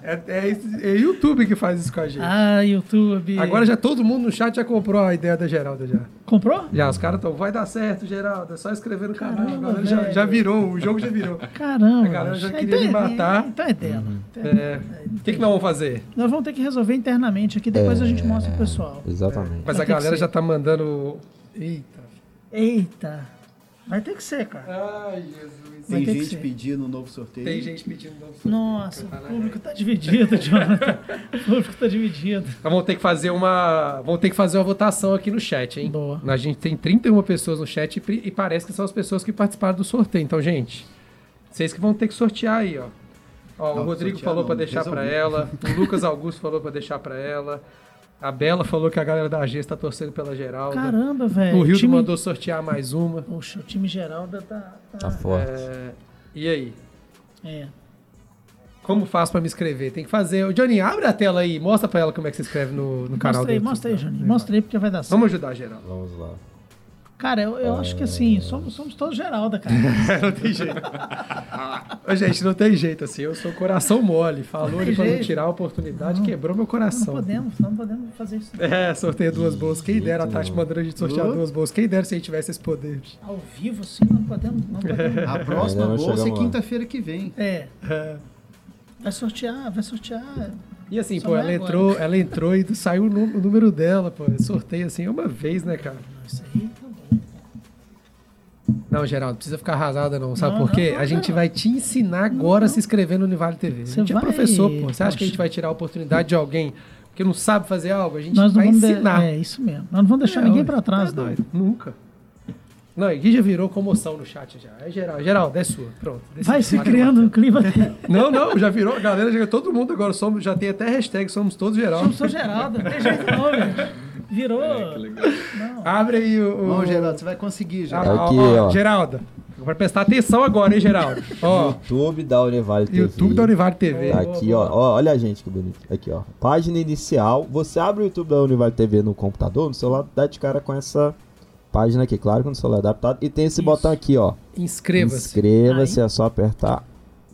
É, é, é YouTube que faz isso com a gente.
Ah, YouTube.
Agora já todo mundo no chat já comprou a ideia da Geralda já.
Comprou?
Já, os caras estão, vai dar certo, Geralda, é só escrever no canal.
Caramba,
A galera já, já virou, o jogo já virou.
Caramba.
A galera já
bicho.
queria me
é-
matar.
Então é dela.
É, o que, que nós vamos fazer?
Nós vamos ter que resolver internamente aqui, depois a gente mostra pro pessoal.
Exatamente.
Mas
Vai
a galera já tá mandando. Eita.
Eita. Vai ter que ser, cara.
Ai, Jesus.
Vai
Tem gente pedindo um novo sorteio.
Tem gente pedindo novo
Nossa, o público tá dividido, Jonathan. O público tá dividido.
Nós vamos ter que fazer uma. Vamos ter que fazer uma votação aqui no chat, hein?
Boa.
A gente tem 31 pessoas no chat e, e parece que são as pessoas que participaram do sorteio. Então, gente, vocês que vão ter que sortear aí, ó. Ó, o
Não,
Rodrigo
sortear
falou pra deixar pra
resolvi.
ela. O Lucas (laughs) Augusto falou pra deixar pra ela. A Bela falou que a galera da AG tá torcendo pela Geralda.
Caramba, velho.
o Rio
time...
mandou sortear mais uma.
Poxa, o time Geralda tá.
Tá forte.
É, E aí?
É.
Como faço pra me inscrever? Tem que fazer. Johnny, abre a tela aí. Mostra pra ela como é que se inscreve no, no canal
Mostra aí,
do
mostra aí,
YouTube.
Juninho. Mostra aí porque vai dar certo.
Vamos ajudar, Geralda.
Vamos lá.
Cara, eu, eu acho que assim, somos, somos todos Geralda, cara. (laughs)
não tem jeito. Gente, não tem jeito assim. Eu sou coração mole. Falou ele pra não tirar a oportunidade, quebrou meu
Não
coração.
podemos, não podemos fazer isso.
É, sorteia duas bolsas. Quem dera a Tati mandando a gente sortear duas bolsas. Quem dera se a gente tivesse esse poder.
Ao vivo, assim, não podemos. Não podemos.
A próxima
não
bolsa é quinta-feira que vem.
É. Vai sortear, vai sortear.
E assim,
Só
pô, ela
agora.
entrou, ela entrou e saiu o nú- o número dela, pô. Sorteio assim uma vez, né, cara?
Isso aí bom.
Não, Geraldo, não precisa ficar arrasada, não. Sabe
Não,
por quê?
não,
a
não,
gente
não.
vai te ensinar agora a se inscrever no Univale TV. A
Você
gente é
vai-
professor, pô. Você acha que a gente
Poxa.
vai tirar a oportunidade de alguém que não sabe fazer algo? A gente
Nós
vai
vamos de-
ensinar.
É isso mesmo. Nós não vamos deixar
É,
ninguém
ué.
pra trás, não.
Nunca. Não, aqui já virou comoção no chat já. É geral. Geraldo, é sua. Pronto.
Vai se criando um clima.
Não, não, já virou. Galera, já, todo mundo agora somos, já tem até hashtag, somos todos Geraldo.
Somos todos Geralda. Não tem jeito não, velho. (laughs) Virou.
Abre aí o. o...
Bom, Geraldo, você vai conseguir,
Ah,
Geraldo.
ó,
Aqui,
ó,
ó.
Geraldo. Vai prestar atenção agora, hein, Geraldo? Ó,
YouTube da Univale TV.
YouTube da Univale TV.
Tá aqui, ó. ó. Olha, gente, que bonito. Aqui, ó. Página inicial. Você abre o YouTube da Univale TV no computador, no celular, dá de cara com essa página aqui. Claro que no celular é adaptado. E tem esse
Isso.
botão aqui, ó.
Inscreva-se.
Inscreva-se, é só apertar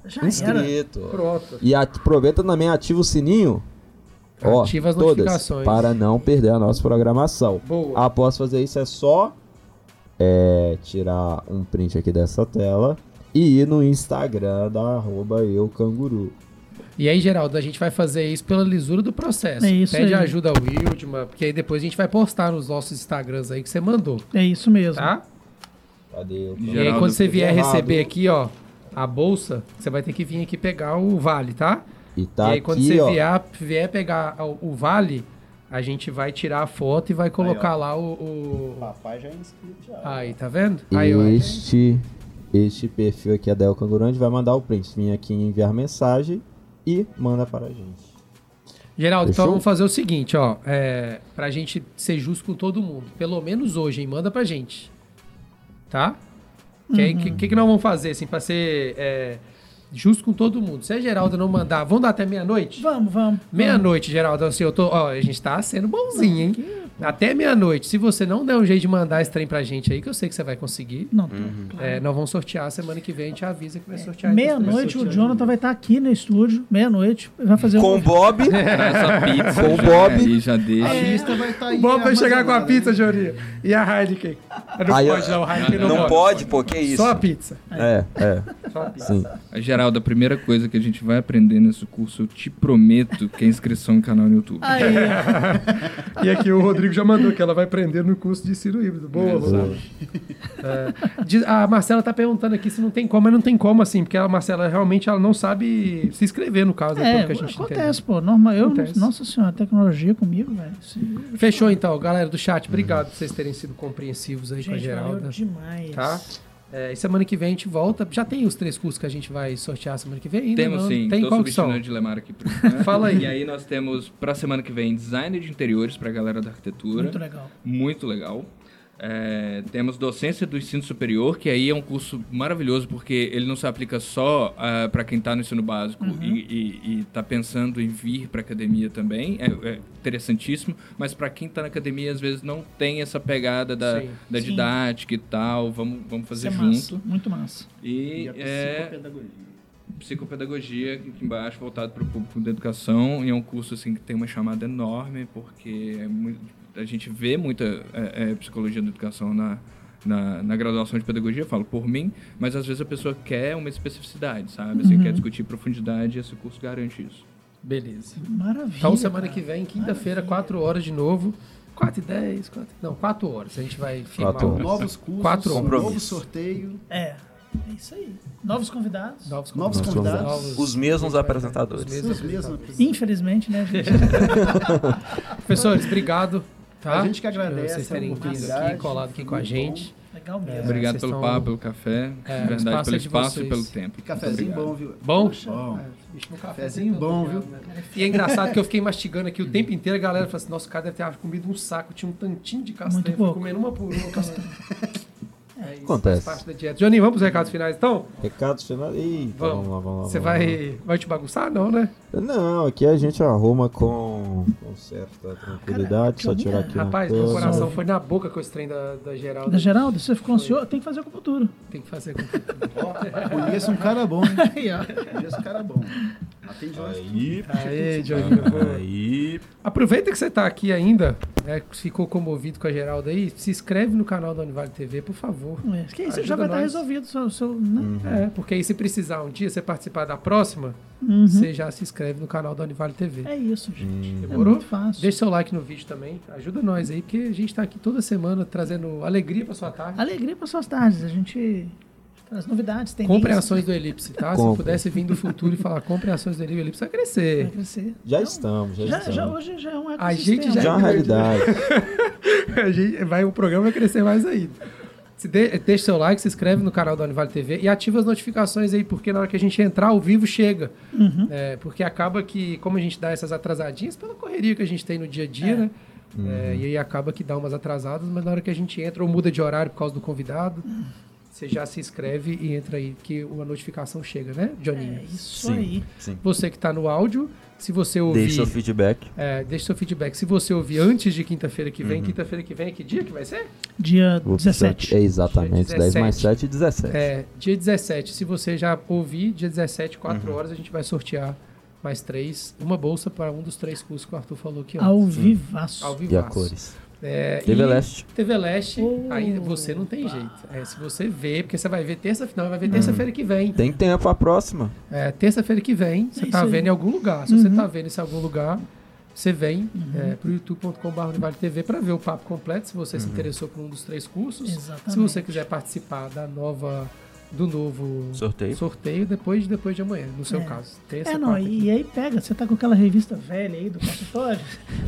Já era.
inscrito.
Pronto.
E aproveita também, ativa o sininho. Ó,
Ativa as
todas,
notificações.
para não perder a nossa programação.
Boa.
Após fazer isso, é só é, tirar um print aqui dessa tela e ir no Instagram da arroba eucanguru.
E aí, Geraldo, a gente vai fazer isso pela lisura do processo.
É isso
Pede
aí.
ajuda ao Wildman, porque aí depois a gente vai postar nos nossos Instagrams aí que você mandou,
É isso mesmo.
tá?
Cadê?
E aí, quando você vier
errado.
receber aqui, ó, a bolsa, você vai ter que vir aqui pegar o vale, tá?
E tá
e aí, quando
aqui,
você
ó.
vier, vier pegar o, o vale, a gente vai tirar a foto e vai colocar lá o. o-
Papai já é inscrito já.
Aí, tá vendo? Aí, ó.
Este, este perfil aqui é da El Canguru, a gente vai mandar o print. Vim aqui em enviar mensagem e manda para a gente.
Geraldo, então
Fechou?
vamos fazer o seguinte, ó. É, pra gente ser justo com todo mundo. Pelo menos hoje, hein? Manda pra gente. Tá? O que, que, que que nós vamos fazer, assim, pra ser é, justo com todo mundo? Se a Geralda não mandar, vamos dar até meia-noite?
Vamos, vamos.
Meia-noite, Geraldo. Assim, eu tô, ó, a gente tá sendo bonzinho, hein? Até meia-noite. Se você não der um jeito de mandar esse trem pra gente aí, que eu sei que você vai conseguir,
Não, tô-
é, nós vamos sortear semana que vem, a gente avisa que vai sortear. então
Meia-noite o. Jonathan vai estar aqui no estúdio. Meia-noite. Vai fazer um.
Com o Bob, (laughs)
pizza.
Com o Bob.
Aí já deixa.
A lista vai estar aí.
O Bob vai chegar com a pizza? Jorinha. E a Heineken? Não
Aí,
pode, não. A Heineken não,
não
pode.
pode, pô, que isso?
Só a pizza.
É, é.
Top.
Sim.
A Geraldo, a primeira coisa que a gente vai aprender nesse curso, eu te prometo que é inscrição no canal no YouTube.
E aqui o Rodrigo já mandou que ela vai aprender no curso de ensino híbrido. Boa,
Exato.
Rodrigo. É, diz- a Marcela tá perguntando aqui se não tem como, mas não tem como assim, porque a Marcela realmente ela não sabe se inscrever no caso.
É,
pelo que a gente
acontece, pô. Normal, eu,
Acontece.
nossa senhora, tecnologia comigo, velho.
Entende. Fechou então, galera do chat. Obrigado por vocês terem sido compreensivos aí com a
Gente, valeu
Geralda.
demais.
Tá? É, e semana que vem a gente volta. Já tem os três cursos que a gente vai sortear semana que vem? Ainda
Temos
não?
sim,
Tem
tô
são?
substituindo a Dilemara aqui por. (laughs)
Fala aí.
E aí nós temos pra semana que vem design de interiores pra galera da arquitetura.
Muito legal.
Muito legal. É, temos docência do ensino superior, que aí é um curso maravilhoso, porque ele não se aplica só para quem está no ensino básico e está pensando em vir para academia também. É, é interessantíssimo, mas para quem está na academia, às vezes não tem essa pegada da,
Sim.
da
Sim.
didática e tal. Vamos, vamos fazer
é
junto.
massa, muito massa.
E,
E a
é
psicopedagogia.
psicopedagogia aqui embaixo, voltado para o público da educação. E é um curso assim, que tem uma chamada enorme, porque é muito- a gente vê muita é, é, psicologia da educação na, na, na graduação de pedagogia, falo por mim, mas às vezes a pessoa quer uma especificidade, sabe? Assim, Quer discutir profundidade e esse curso garante isso.
Beleza.
Maravilha.
Então, semana
cara.
que vem, quinta-feira, 4 horas de novo. 4 e 10, 4... não, 4 horas. A gente vai.
Quatro horas.
Novos cursos,
Quatro
novo
compromissos.
sorteio,
É, é isso aí. Novos convidados.
Novos
Novos
convidados.
convidados.
Novos-
Os mesmos
Os
apresentadores.
mesmos
os mesmos.
apresentadores.
Infelizmente, né, gente? (laughs)
Professores, obrigado. Tá?
A gente que agradece
Vocês terem vindo aqui, colado aqui com a gente.
Legal mesmo.
Obrigado
vocês
pelo
estão-
papo, pelo café,
É,
verdade,
espaço
pelo
é
espaço
vocês.
e pelo tempo.
E cafezinho
Muito
bom, viu?
Bom?
Bom.
Bicho no café
Cafezinho
todo
bom,
obrigado,
viu?
E é engraçado que eu fiquei mastigando aqui o (laughs) tempo inteiro, a galera falou assim, nossa, o cara deve ter comido um saco, tinha um tantinho de castanha, fui comendo uma por uma. É isso,
Acontece.
faz parte da dieta. Johnny, vamos pros recados finais então?
Recados finais. Eita,
Vamos.
vamos lá, vamos lá.
Você
vamos
vai, vai te bagunçar? Não, né?
Não, aqui a gente arruma com, com certa tranquilidade. só tirar
minha-
aqui
Rapaz, meu
coisa.
coração foi na boca com esse trem da, da Geralda.
Da Geraldo, você ficou ansioso? Tem que fazer com o futuro.
Tem que fazer com
Conheço um cara bom, hein? (laughs) Conheço um cara bom.
Aí,
boa.
aí,
Aproveita que você tá aqui ainda, né, ficou comovido com a Geralda aí, se inscreve no canal da Univale TV, por favor.
É, Que aí você
Ajuda
já vai estar resolvido. Seu, seu, né?
É, porque aí se precisar um dia você participar da próxima,
Uhum.
você já se inscreve no canal da Univale TV.
É isso, gente. É
Demorou?
muito fácil.
Deixa seu like no vídeo também, ajuda nós aí, porque a gente tá aqui toda semana trazendo alegria pra sua tarde.
Alegria para suas tardes. A gente traz novidades, tem
Compre ações do Elipse, tá? Se
Compre.
pudesse vir do futuro e falar compre ações do Elipse, o Elipse vai
Vai
crescer.
crescer.
Já
Não,
estamos, já,
Já,
estamos.
já, hoje já é um
A gente
ecossistema.
Já é uma realidade. (laughs)
A gente vai, o programa vai crescer mais ainda. Se de, deixa seu like, se inscreve no canal da Univale TV e ativa as notificações aí, porque na hora que a gente entrar ao vivo chega.
Uhum.
É, porque acaba que, como a gente dá essas atrasadinhas, pela correria que a gente tem no dia a dia,
É.
né? É, e aí acaba que dá umas atrasadas, mas na hora que a gente entra ou muda de horário por causa do convidado, você já se inscreve e entra aí, que uma notificação chega, né, Joninho?
É isso
Sim.
aí.
Sim.
Você que está no áudio, se você ouvir.
Deixe seu feedback.
É, deixe seu feedback. Se você ouvir antes de quinta-feira que vem,
Uhum.
quinta-feira que vem é que dia que vai ser?
Dia
O
17.
É exatamente,
Dia
10 mais
17.
7 e 17.
É, dia 17. Se você já ouvir, dia 17, 4
Uhum.
horas, a gente vai sortear mais três, uma bolsa para um dos três cursos que o Arthur falou aqui
Ao
antes.
vivaço.
Ao
E a
vivaço.
cores.
É,
TV
e
Leste.
TV Leste,
Oh.
ainda você não tem jeito. É, se você vê, porque você vai ver terça não, vai ver terça-feira que vem.
Tem tempo a próxima.
É, terça-feira que vem, você
É
tá
aí.
vendo em algum lugar. Se você
Uhum.
tá vendo isso em algum lugar, você vem é, pro youtube.com.br Univale TV para ver o papo completo, se você se interessou por um dos três cursos.
Exatamente.
Se você quiser participar da nova do novo
Sorteio.
sorteio depois, depois de amanhã, no seu
É.
caso. Terça,
É, não,
quarta,
e, e aí pega, você tá com aquela revista velha aí do consultório,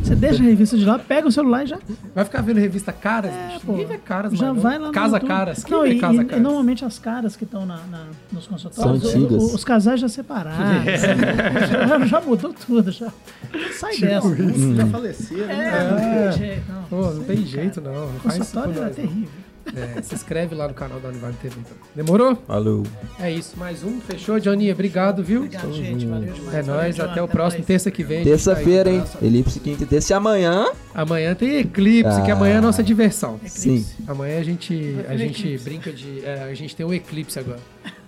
você deixa a revista de lá, pega o celular e já,
Vai ficar vendo revista Caras,
É,
bicho?
pô.
Ninguém vê Caras,
já
mais, não.
vai lá no
Casa
YouTube.
Caras. Quem
Não, e,
Casa
e- e
Caras?
normalmente as caras que estão na, na- nos consultórios,
São antigas.
o- os casais já separaram, (laughs) já, já mudou tudo, já. Sai dessa.
Uns já faleceram,
É,
né?
não
É.
tem jeito, não.
Pô, não tem jeito, não. Isso
consultório é
não.
terrível.
É, se inscreve lá no canal da Univale TV. Então. Demorou?
Falou.
É isso, mais um. Fechou, Johnny? Obrigado, viu?
Obrigado, gente, valeu demais.
É
Valeu,
nóis, até o próximo, terça que vem.
Terça-feira, hein? Elipse quinta e terça. E amanhã.
Amanhã tem eclipse, que
Ah.
amanhã é a nossa diversão.
Sim.
Amanhã a gente, a gente
eclipse.
brinca de. é, a gente tem um eclipse agora.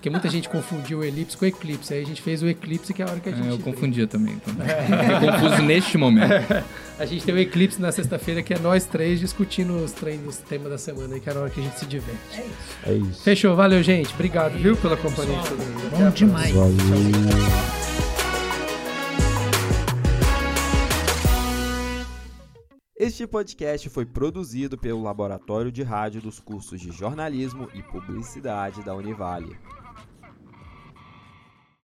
Porque muita gente confundiu o elipse com o eclipse. Aí a gente fez o eclipse, que é a hora que a gente.
É, eu confundia também. Então. (laughs) Fiquei confuso neste momento. (laughs)
A gente tem o eclipse na sexta-feira, que é nós três discutindo os treinos, tema da semana, que é a hora que a gente se diverte.
É isso.
Fechou, valeu, gente. Obrigado, viu, pela companhia de todo mundo.
Bom demais.
Valeu. Este podcast foi produzido pelo Laboratório de Rádio dos cursos de Jornalismo e Publicidade da Univale.